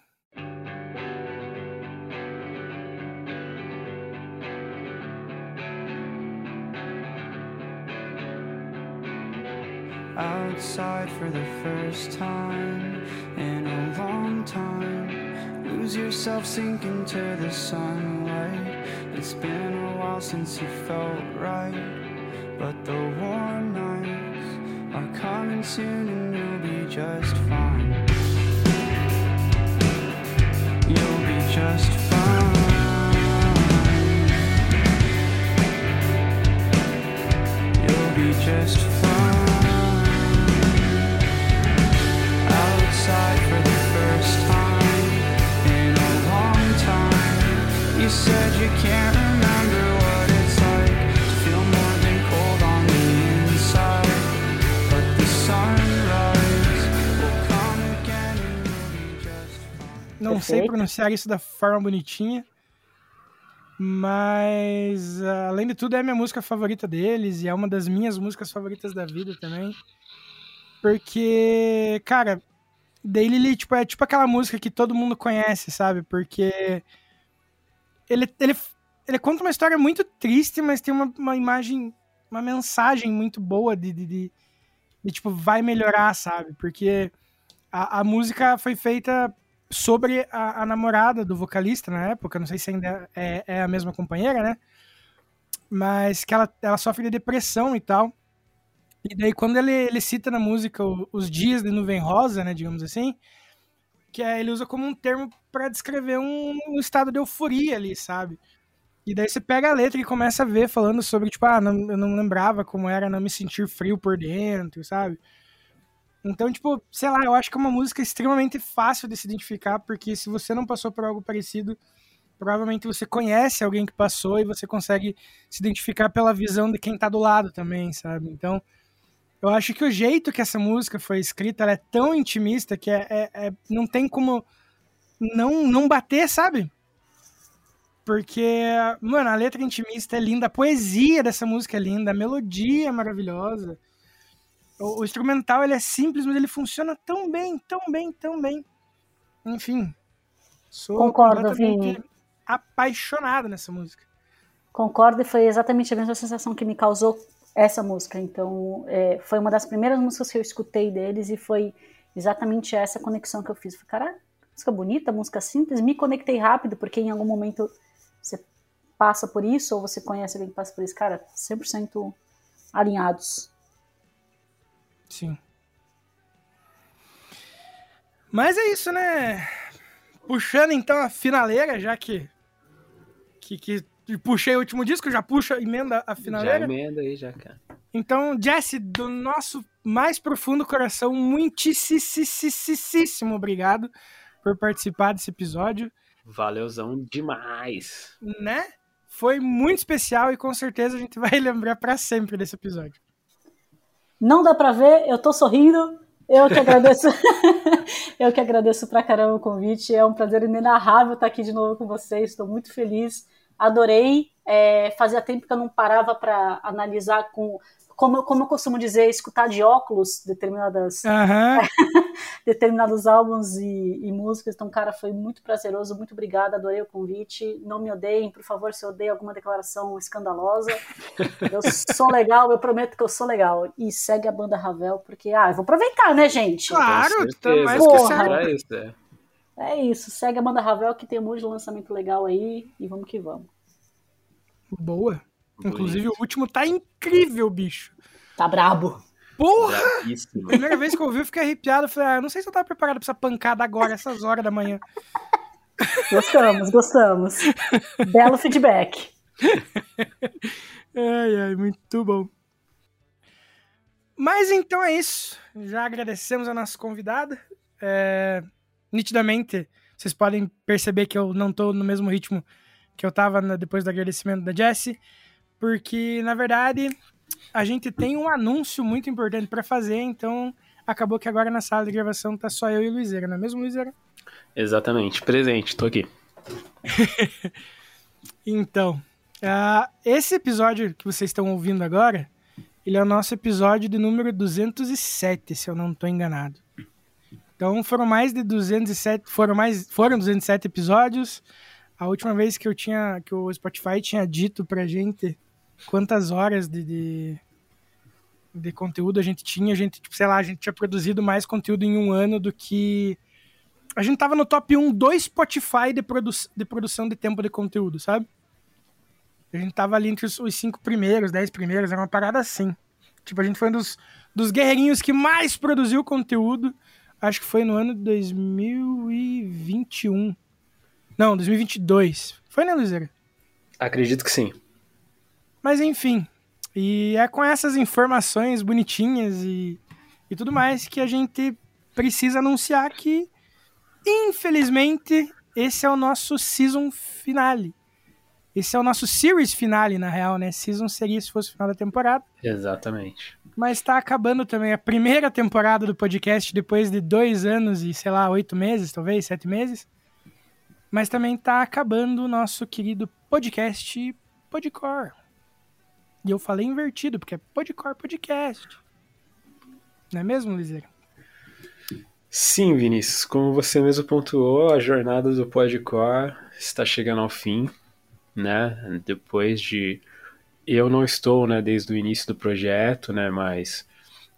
outside for the first time in a long time. Lose yourself, sink into the sunlight. It's been a while since you felt right, but the warm nights are coming soon and you'll be just fine. You said you can't não sei Perfeito. pronunciar isso da forma bonitinha. Mas, ah, além de tudo, é a minha música favorita deles e é uma das minhas músicas favoritas da vida também. Porque, cara, Daily tipo, é tipo aquela música que todo mundo conhece, sabe? Porque ele, ele, ele conta uma história muito triste, mas tem uma, uma imagem, uma mensagem muito boa de, de, de, de, tipo, vai melhorar, sabe? Porque a, a música foi feita sobre a, a namorada do vocalista na época, não sei se ainda é, é a mesma companheira, né? Mas que ela, ela sofre de depressão e tal. E daí, quando ele, ele cita na música os dias de nuvem rosa, né, digamos assim, que é, ele usa como um termo para descrever um, um estado de euforia ali, sabe? E daí você pega a letra e começa a ver falando sobre, tipo, ah, não- eu não lembrava como era não me sentir frio por dentro, sabe? Então, tipo, sei lá, eu acho que é uma música extremamente fácil de se identificar, porque se você não passou por algo parecido, provavelmente você conhece alguém que passou e você consegue se identificar pela visão de quem tá do lado também, sabe? Então, eu acho que o jeito que essa música foi escrita, ela é tão intimista que é, é- é- não tem como não, não bater, sabe? Porque, mano, a letra intimista é linda, a poesia dessa música é linda, a melodia é maravilhosa. O, o instrumental ele é simples, mas ele funciona tão bem, tão bem, tão bem. Enfim, sou Concordo, Vini. apaixonado nessa música. Concordo, e foi exatamente a mesma sensação que me causou essa música. Então, é, foi uma das primeiras músicas que eu escutei deles e foi exatamente essa conexão que eu fiz. Falei, cara, música bonita, música simples. Me conectei rápido, porque em algum momento você passa por isso, ou você conhece alguém que passa por isso. Cara, 100% alinhados. Sim. Mas é isso, né? Puxando então a finaleira, já que. Que, que puxei o último disco, já puxa, emenda a Já finaleira. emenda aí, já, cara. Então, Jesse, do nosso mais profundo coração, muitíssimo obrigado por participar desse episódio, Valeuzão demais. né? Foi muito especial e com certeza a gente vai *laughs* lembrar pra sempre desse episódio. Não dá pra ver, eu tô sorrindo. Eu que agradeço. *laughs* eu que agradeço pra caramba o convite. É um prazer inenarrável estar aqui de novo com vocês. Estou muito feliz. Adorei. É, fazia tempo que eu não parava para analisar com. Como, eu- como eu costumo dizer, escutar de óculos determinadas, Aham. *laughs* determinados álbuns e, e músicas. Então, cara, foi muito prazeroso. Muito obrigada. Adorei o convite. Não me odeiem, por favor, se odeia alguma declaração escandalosa. *laughs* Eu sou legal, eu prometo que eu sou legal. E segue a banda Ravel, porque, ah, eu vou aproveitar, né, gente? Claro, certeza. mais que Porra. Pra isso, é. É isso, segue a banda Ravel que tem um monte de lançamento legal aí e vamos que vamos. Boa. Inclusive, o último tá incrível, bicho. Tá brabo. Porra! Bravíssimo. Primeira vez que eu ouvi, eu fiquei arrepiado. Eu Falei, ah, não sei se eu tava preparado pra essa pancada agora, essas horas da manhã. Gostamos, gostamos. Belo feedback. Ai, ai, muito bom. Mas então é isso. Já agradecemos a nossa convidada. É, nitidamente, vocês podem perceber que eu não tô no mesmo ritmo que eu tava na- depois do agradecimento da Jessie, porque na verdade a gente tem um anúncio muito importante para fazer, então acabou que agora na sala de gravação tá só eu e o Luizeira, não é mesmo, Luizeira? Exatamente, presente, tô aqui. *laughs* Então, ah, esse episódio que vocês estão ouvindo agora, ele é o nosso episódio de número 207, se eu não estou enganado. Então foram mais de 207, foram mais, foram 207 episódios. A última vez que eu tinha, que o Spotify tinha dito pra gente quantas horas de, de, de conteúdo a gente tinha, a gente, tipo, sei lá, a gente tinha produzido mais conteúdo em um ano do que a gente tava no top 1 do Spotify de, produ de produção de tempo de conteúdo, sabe? A gente tava ali entre os, os cinco primeiros, dez primeiros, era uma parada assim. Tipo, a gente foi um dos, dos guerreirinhos que mais produziu conteúdo. Acho que foi no ano de 2021. Não, 2022. Foi, né, Luizeira? Acredito que sim. Mas enfim. E é com essas informações bonitinhas e, e tudo mais que a gente precisa anunciar que, infelizmente, esse é o nosso season finale. Esse é o nosso series finale, na real, né? Season seria se fosse o final da temporada. Exatamente. Mas tá acabando também a primeira temporada do podcast depois de dois anos e, sei lá, oito meses, talvez, sete meses. Mas também tá acabando o nosso querido podcast Podcore. E eu falei invertido, porque é Podcore Podcast. Não é mesmo, Liseira? Sim, Vinícius, como você mesmo pontuou, a jornada do Podcore está chegando ao fim, né? Depois de eu não estou, né, desde o início do projeto, né, mas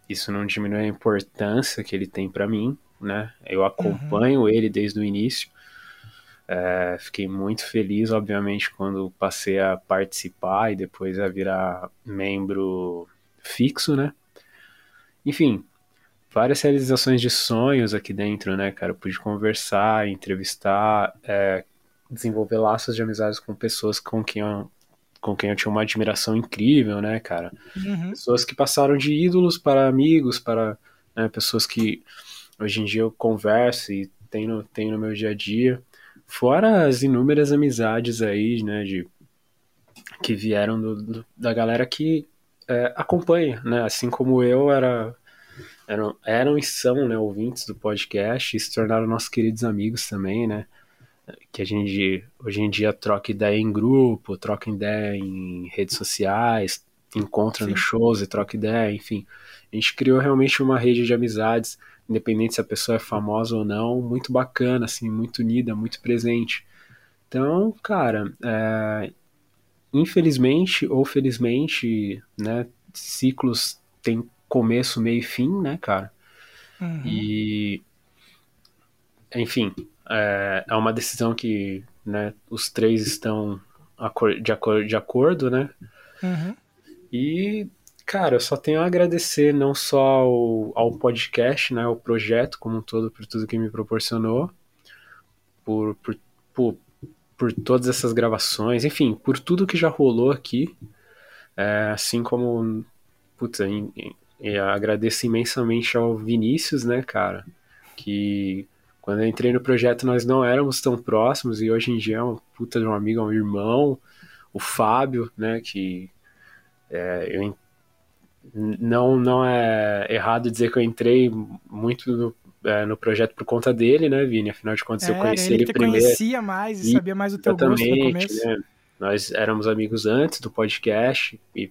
isso não diminui a importância que ele tem para mim, né? Eu acompanho uhum. ele desde o início. É, fiquei muito feliz, obviamente, quando passei a participar e depois a virar membro fixo, né? Enfim, várias realizações de sonhos aqui dentro, né, cara? Eu pude conversar, entrevistar, é, desenvolver laços de amizades com pessoas com quem eu, com quem eu tinha uma admiração incrível, né, cara? Uhum. Pessoas que passaram de ídolos para amigos, para né, pessoas que hoje em dia eu converso e tenho, tenho no meu dia a dia. Fora as inúmeras amizades aí, né, de, que vieram do, do, da galera que é, acompanha, né? Assim como eu era eram, eram e são né, ouvintes do podcast e se tornaram nossos queridos amigos também, né? Que a gente hoje em dia troca ideia em grupo, troca ideia em redes sociais, encontra Sim. nos shows e troca ideia, enfim. A gente criou realmente uma rede de amizades, independente se a pessoa é famosa ou não, muito bacana, assim, muito unida, muito presente. Então, cara, é, infelizmente ou felizmente, né, ciclos têm começo, meio e fim, né, cara? Uhum. E. Enfim, é, é uma decisão que né, os três estão de, acor de acordo, né? Uhum. E, cara, eu só tenho a agradecer não só ao, ao podcast, né, ao projeto como um todo, por tudo que me proporcionou, por, por, por, por todas essas gravações, enfim, por tudo que já rolou aqui, é, assim como, putz, em, e agradeço imensamente ao Vinícius, né, cara? Que quando eu entrei no projeto nós não éramos tão próximos e hoje em dia é um puta de um amigo, é um irmão. O Fábio, né, que é, eu não, não é errado dizer que eu entrei muito no, é, no projeto por conta dele, né, Vini? Afinal de contas, é, eu conheci ele, ele primeiro. conhecia mais e, e sabia mais o teu gosto no começo. Né? Nós éramos amigos antes do podcast e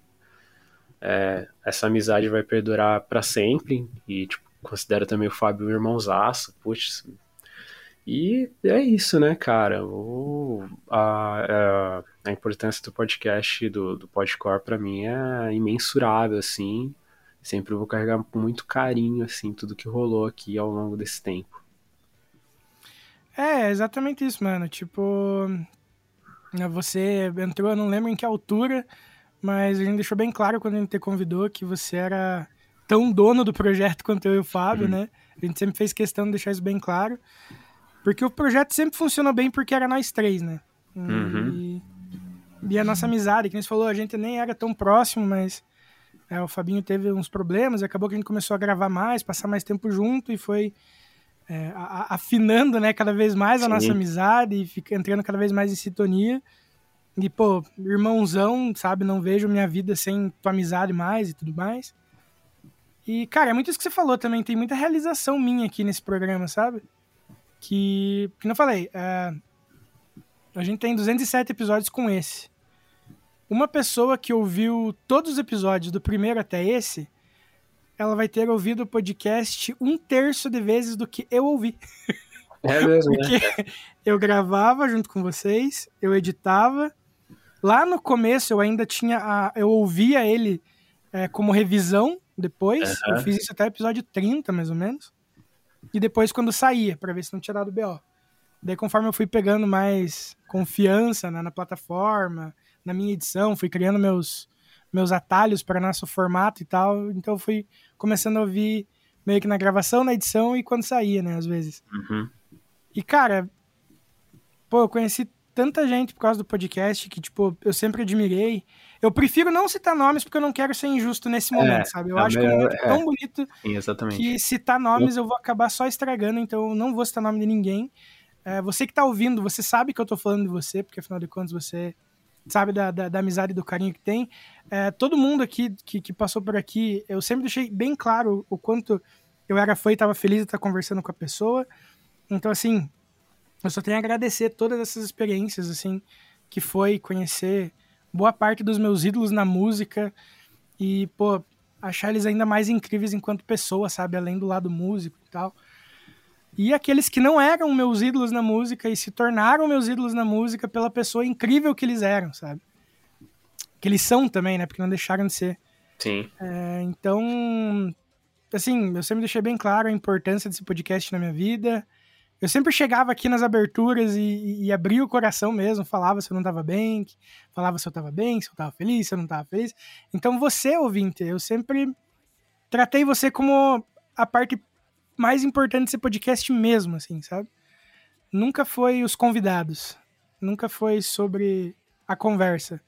é, essa amizade vai perdurar para sempre e tipo, considero também o Fábio um irmãozaço, putz. E é isso, né, cara? O, a, a, a importância do podcast, do, do Podcore, para mim é imensurável, assim. Sempre vou carregar com muito carinho, assim, tudo que rolou aqui ao longo desse tempo. É, exatamente isso, mano. Tipo, você entrou, eu não lembro em que altura, mas a gente deixou bem claro quando a gente te convidou que você era tão dono do projeto quanto eu e o Fábio, uhum. né? A gente sempre fez questão de deixar isso bem claro. Porque o projeto sempre funcionou bem porque era nós três, né? Uhum. E, e, a nossa amizade, que a gente falou, a gente nem era tão próximo, mas é, o Fabinho teve uns problemas, e acabou que a gente começou a gravar mais, passar mais tempo junto e foi é, afinando, né, cada vez mais a Sim. nossa amizade e fica, entrando cada vez mais em sintonia. E, pô, irmãozão, sabe? Não vejo minha vida sem tua amizade mais e tudo mais. E, cara, é muito isso que você falou também. Tem muita realização minha aqui nesse programa, sabe? Que, que não falei, é, a gente tem 207 episódios com esse. Uma pessoa que ouviu todos os episódios, do primeiro até esse, ela vai ter ouvido o podcast um terço de vezes do que eu ouvi. É mesmo, *laughs* Porque né? eu gravava junto com vocês, eu editava, Lá no começo eu ainda tinha. A, eu ouvia ele é, como revisão depois. Uhum. Eu fiz isso até o episódio 30, mais ou menos. E depois quando saía, para ver se não tinha dado BO. Daí, conforme eu fui pegando mais confiança né, na plataforma, na minha edição, fui criando meus, meus atalhos para nosso formato e tal. Então, eu fui começando a ouvir meio que na gravação, na edição e quando saía, né, às vezes. Uhum. E, cara, pô, eu conheci tanta gente por causa do podcast que, tipo, eu sempre admirei. Eu prefiro não citar nomes porque eu não quero ser injusto nesse momento, é, sabe? Eu é acho melhor, que é um tão bonito Sim, que citar nomes eu vou acabar só estragando, então eu não vou citar nome de ninguém. É, você que tá ouvindo, você sabe que eu tô falando de você, porque afinal de contas você sabe da, da, da amizade e do carinho que tem. É, todo mundo aqui que, que passou por aqui, eu sempre deixei bem claro o quanto eu era fã e tava feliz de estar conversando com a pessoa. Então, assim, eu só tenho a agradecer todas essas experiências, assim, que foi conhecer boa parte dos meus ídolos na música e, pô, achar eles ainda mais incríveis enquanto pessoa, sabe? Além do lado músico e tal. E aqueles que não eram meus ídolos na música e se tornaram meus ídolos na música pela pessoa incrível que eles eram, sabe? Que eles são também, né? Porque não deixaram de ser. Sim. É, então, assim, eu sempre deixei bem claro a importância desse podcast na minha vida. Eu sempre chegava aqui nas aberturas e, e abria o coração mesmo, falava se eu não estava bem, falava se eu estava bem, se eu estava feliz, se eu não estava feliz. Então você, ouvinte, eu sempre tratei você como a parte mais importante desse podcast mesmo, assim, sabe? Nunca foi os convidados, nunca foi sobre a conversa.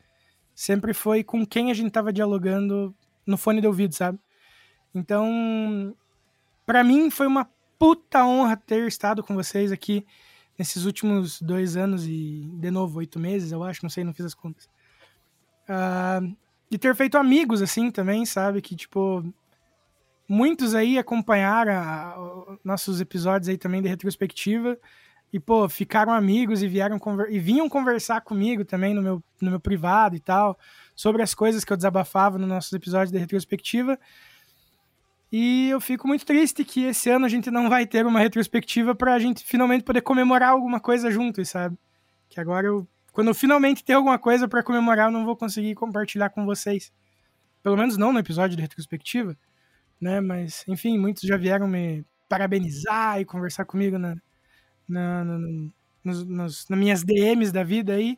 Sempre foi com quem a gente estava dialogando no fone de ouvido, sabe? Então, para mim foi uma puta honra ter estado com vocês aqui nesses últimos dois anos e, de novo, oito meses, eu acho, não sei, não fiz as contas. Uh, e ter feito amigos, assim, também, sabe? Que, tipo, muitos aí acompanharam a, a, nossos episódios aí também de retrospectiva e, pô, ficaram amigos e vieram e vinham conversar comigo também no meu, no meu privado e tal, sobre as coisas que eu desabafava nos nossos episódios de retrospectiva. E eu fico muito triste que esse ano a gente não vai ter uma retrospectiva pra gente finalmente poder comemorar alguma coisa juntos, sabe? Que agora eu. Quando eu finalmente ter alguma coisa para comemorar, eu não vou conseguir compartilhar com vocês. Pelo menos não no episódio de retrospectiva, né? Mas, enfim, muitos já vieram me parabenizar e conversar comigo na, na, na, nos, nos, nas minhas DMs da vida aí.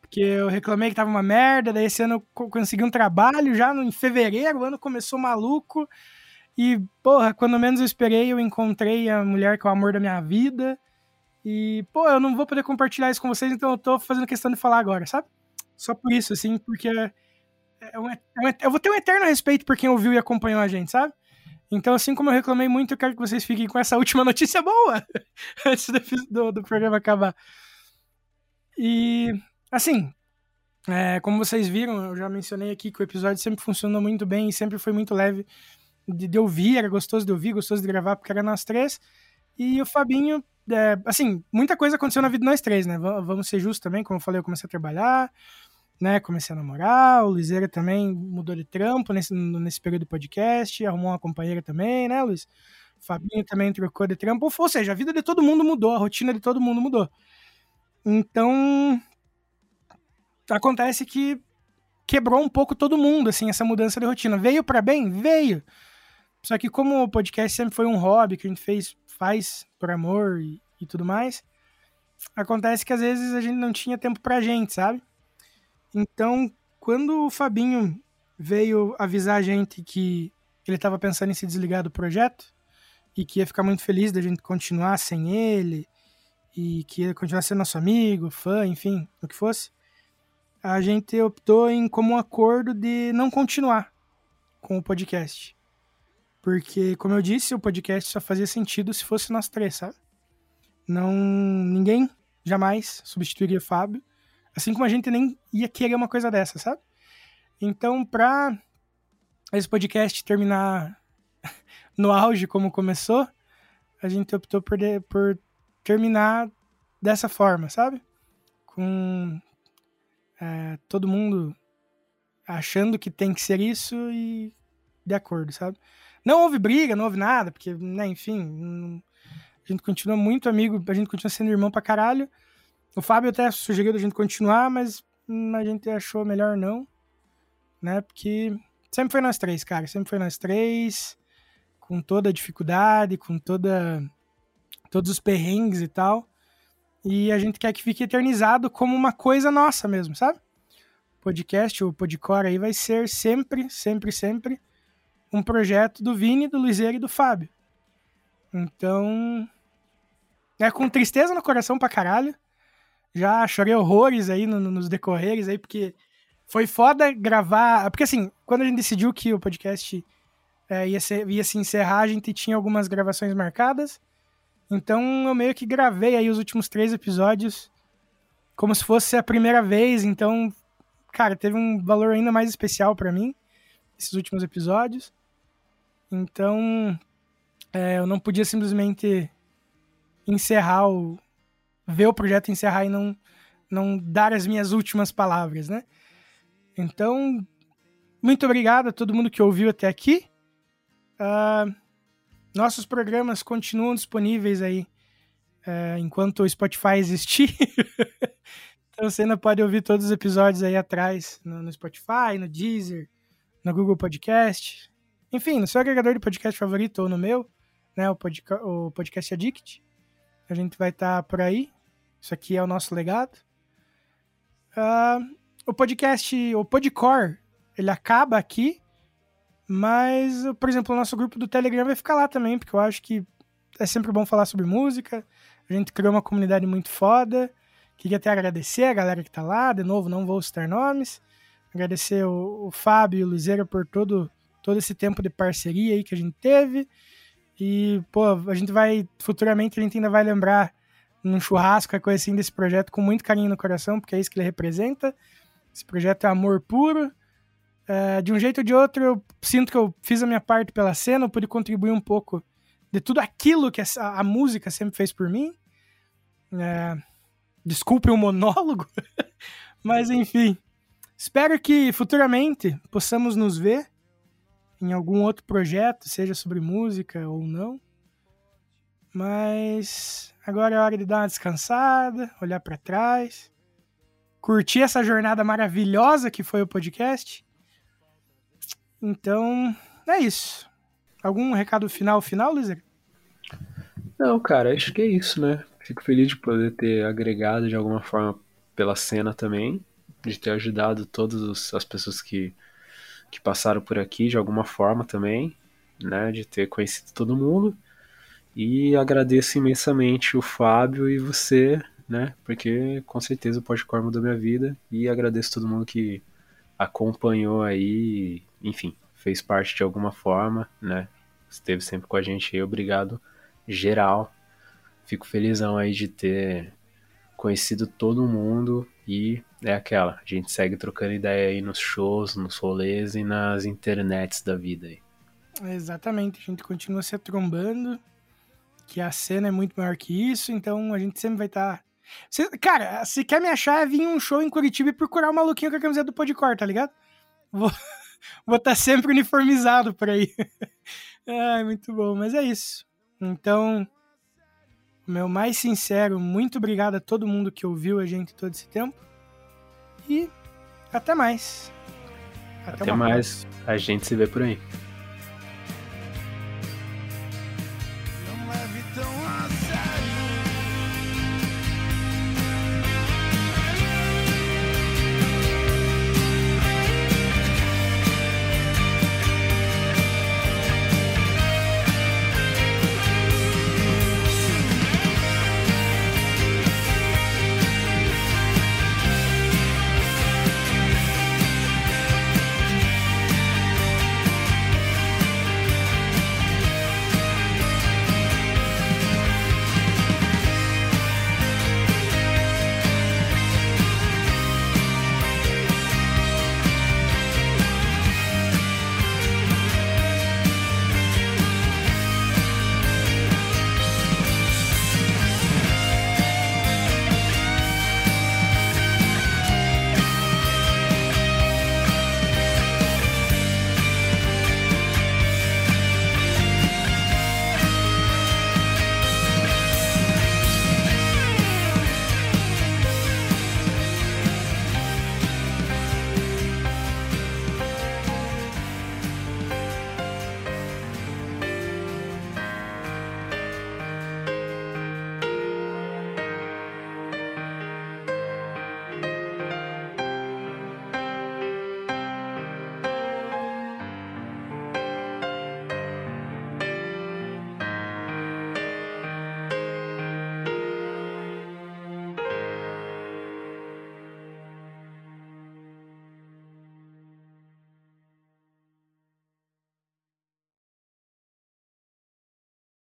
Porque eu reclamei que tava uma merda, daí esse ano eu consegui um trabalho já em fevereiro, o ano começou maluco. E, porra, quando menos eu esperei, eu encontrei a mulher que é o amor da minha vida. E, pô, eu não vou poder compartilhar isso com vocês, então eu tô fazendo questão de falar agora, sabe? Só por isso, assim, porque é um, é um, eu vou ter um eterno respeito por quem ouviu e acompanhou a gente, sabe? Então, assim como eu reclamei muito, eu quero que vocês fiquem com essa *laughs* última notícia boa *laughs* antes do, do, do, programa acabar. E, assim, é, como vocês viram, eu já mencionei aqui que o episódio sempre funcionou muito bem e sempre foi muito leve de, de ouvir, era gostoso de ouvir, gostoso de gravar, porque era nós três. E o Fabinho, é, assim, muita coisa aconteceu na vida de nós três, né? Vamos ser justos também, como eu falei, eu comecei a trabalhar, né? Comecei a namorar, o Liseira também mudou de trampo nesse, nesse período do podcast, arrumou uma companheira também, né, Luiz? O Fabinho também trocou de trampo, ou seja, a vida de todo mundo mudou, a rotina de todo mundo mudou. Então, acontece que quebrou um pouco todo mundo, assim, essa mudança de rotina. Veio para bem? Veio. Só que como o podcast sempre foi um hobby que a gente fez, faz por amor e, e tudo mais, acontece que às vezes a gente não tinha tempo pra gente, sabe? Então, quando o Fabinho veio avisar a gente que ele estava pensando em se desligar do projeto e que ia ficar muito feliz da gente continuar sem ele e que ia continuar sendo nosso amigo, fã, enfim, o que fosse, a gente optou em como um acordo de não continuar com o podcast. Porque, como eu disse, o podcast só fazia sentido se fosse nós três, sabe? Não. Ninguém jamais substituiria Fábio. Assim como a gente nem ia querer uma coisa dessa, sabe? Então, pra esse podcast terminar *laughs* no auge como começou, a gente optou por, de, por terminar dessa forma, sabe? Com é, todo mundo achando que tem que ser isso e de acordo, sabe? Não houve briga, não houve nada, porque, né, enfim, a gente continua muito amigo, a gente continua sendo irmão pra caralho. O Fábio até sugeriu a gente continuar, mas hum, a gente achou melhor não, né, porque sempre foi nós três, cara, sempre foi nós três, com toda a dificuldade, com toda todos os perrengues e tal. E a gente quer que fique eternizado como uma coisa nossa mesmo, sabe? Podcast, o Podcore aí vai ser sempre, sempre, sempre um projeto do Vini, do Luizeiro e do Fábio. Então, é com tristeza no coração pra caralho. Já chorei horrores aí no, nos decorreres aí, porque foi foda gravar. Porque assim, quando a gente decidiu que o podcast é, ia, ser, ia se encerrar, a gente tinha algumas gravações marcadas. Então eu meio que gravei aí os últimos três episódios como se fosse a primeira vez. Então, cara, teve um valor ainda mais especial para mim, esses últimos episódios. Então, é, eu não podia simplesmente encerrar o, ver o projeto encerrar e não, não dar as minhas últimas palavras, né? Então, muito obrigado a todo mundo que ouviu até aqui. Uh, nossos programas continuam disponíveis aí uh, enquanto o Spotify existir. *laughs* então você ainda pode ouvir todos os episódios aí atrás no, no Spotify, no Deezer, no Google Podcast. Enfim, no seu agregador de podcast favorito ou no meu, né? O, podca o Podcast Addict. A gente vai estar tá por aí. Isso aqui é o nosso legado. Uh, o podcast, o Podcore, ele acaba aqui, mas, por exemplo, o nosso grupo do Telegram vai ficar lá também, porque eu acho que é sempre bom falar sobre música. A gente criou uma comunidade muito foda. Queria até agradecer a galera que tá lá. De novo, não vou citar nomes. Agradecer o, o Fábio e o Luzeira por todo, todo esse tempo de parceria aí que a gente teve. E, pô, a gente vai, futuramente, a gente ainda vai lembrar num churrasco, coisa assim, desse projeto com muito carinho no coração, porque é isso que ele representa. Esse projeto é amor puro. É, de um jeito ou de outro, eu sinto que eu fiz a minha parte pela cena, eu pude contribuir um pouco de tudo aquilo que a, a música sempre fez por mim. É, desculpe o monólogo, *laughs* mas enfim. Espero que futuramente possamos nos ver em algum outro projeto, seja sobre música ou não. Mas agora é hora de dar uma descansada, olhar para trás curtir essa jornada maravilhosa que foi o podcast. Então, é isso. Algum recado final, final, Lizer? Não, cara, acho que é isso, né? Fico feliz de poder ter agregado de alguma forma pela cena também, de ter ajudado todas as pessoas que, que passaram por aqui de alguma forma também, né? De ter conhecido todo mundo. E agradeço imensamente o Fábio e você né? Porque com certeza o Podcore mudou minha vida e agradeço todo mundo que acompanhou aí, enfim, fez parte de alguma forma, né? Esteve sempre com a gente aí, obrigado geral. Fico felizão aí de ter conhecido todo mundo e é aquela, a gente segue trocando ideia aí nos shows, nos rolês e nas internets da vida aí. Exatamente, a gente continua se trombando, que a cena é muito maior que isso, então a gente sempre vai estar tá cara, se quer me achar, é vir um show em Curitiba e procurar o um maluquinho com a camiseta do Podcore, tá ligado? Vou *laughs* estar tá sempre uniformizado por aí. *laughs* Ai, muito bom, mas é isso. Então, meu mais sincero, muito obrigado a todo mundo que ouviu a gente todo esse tempo. E até mais. Até, até mais. A gente se vê por aí.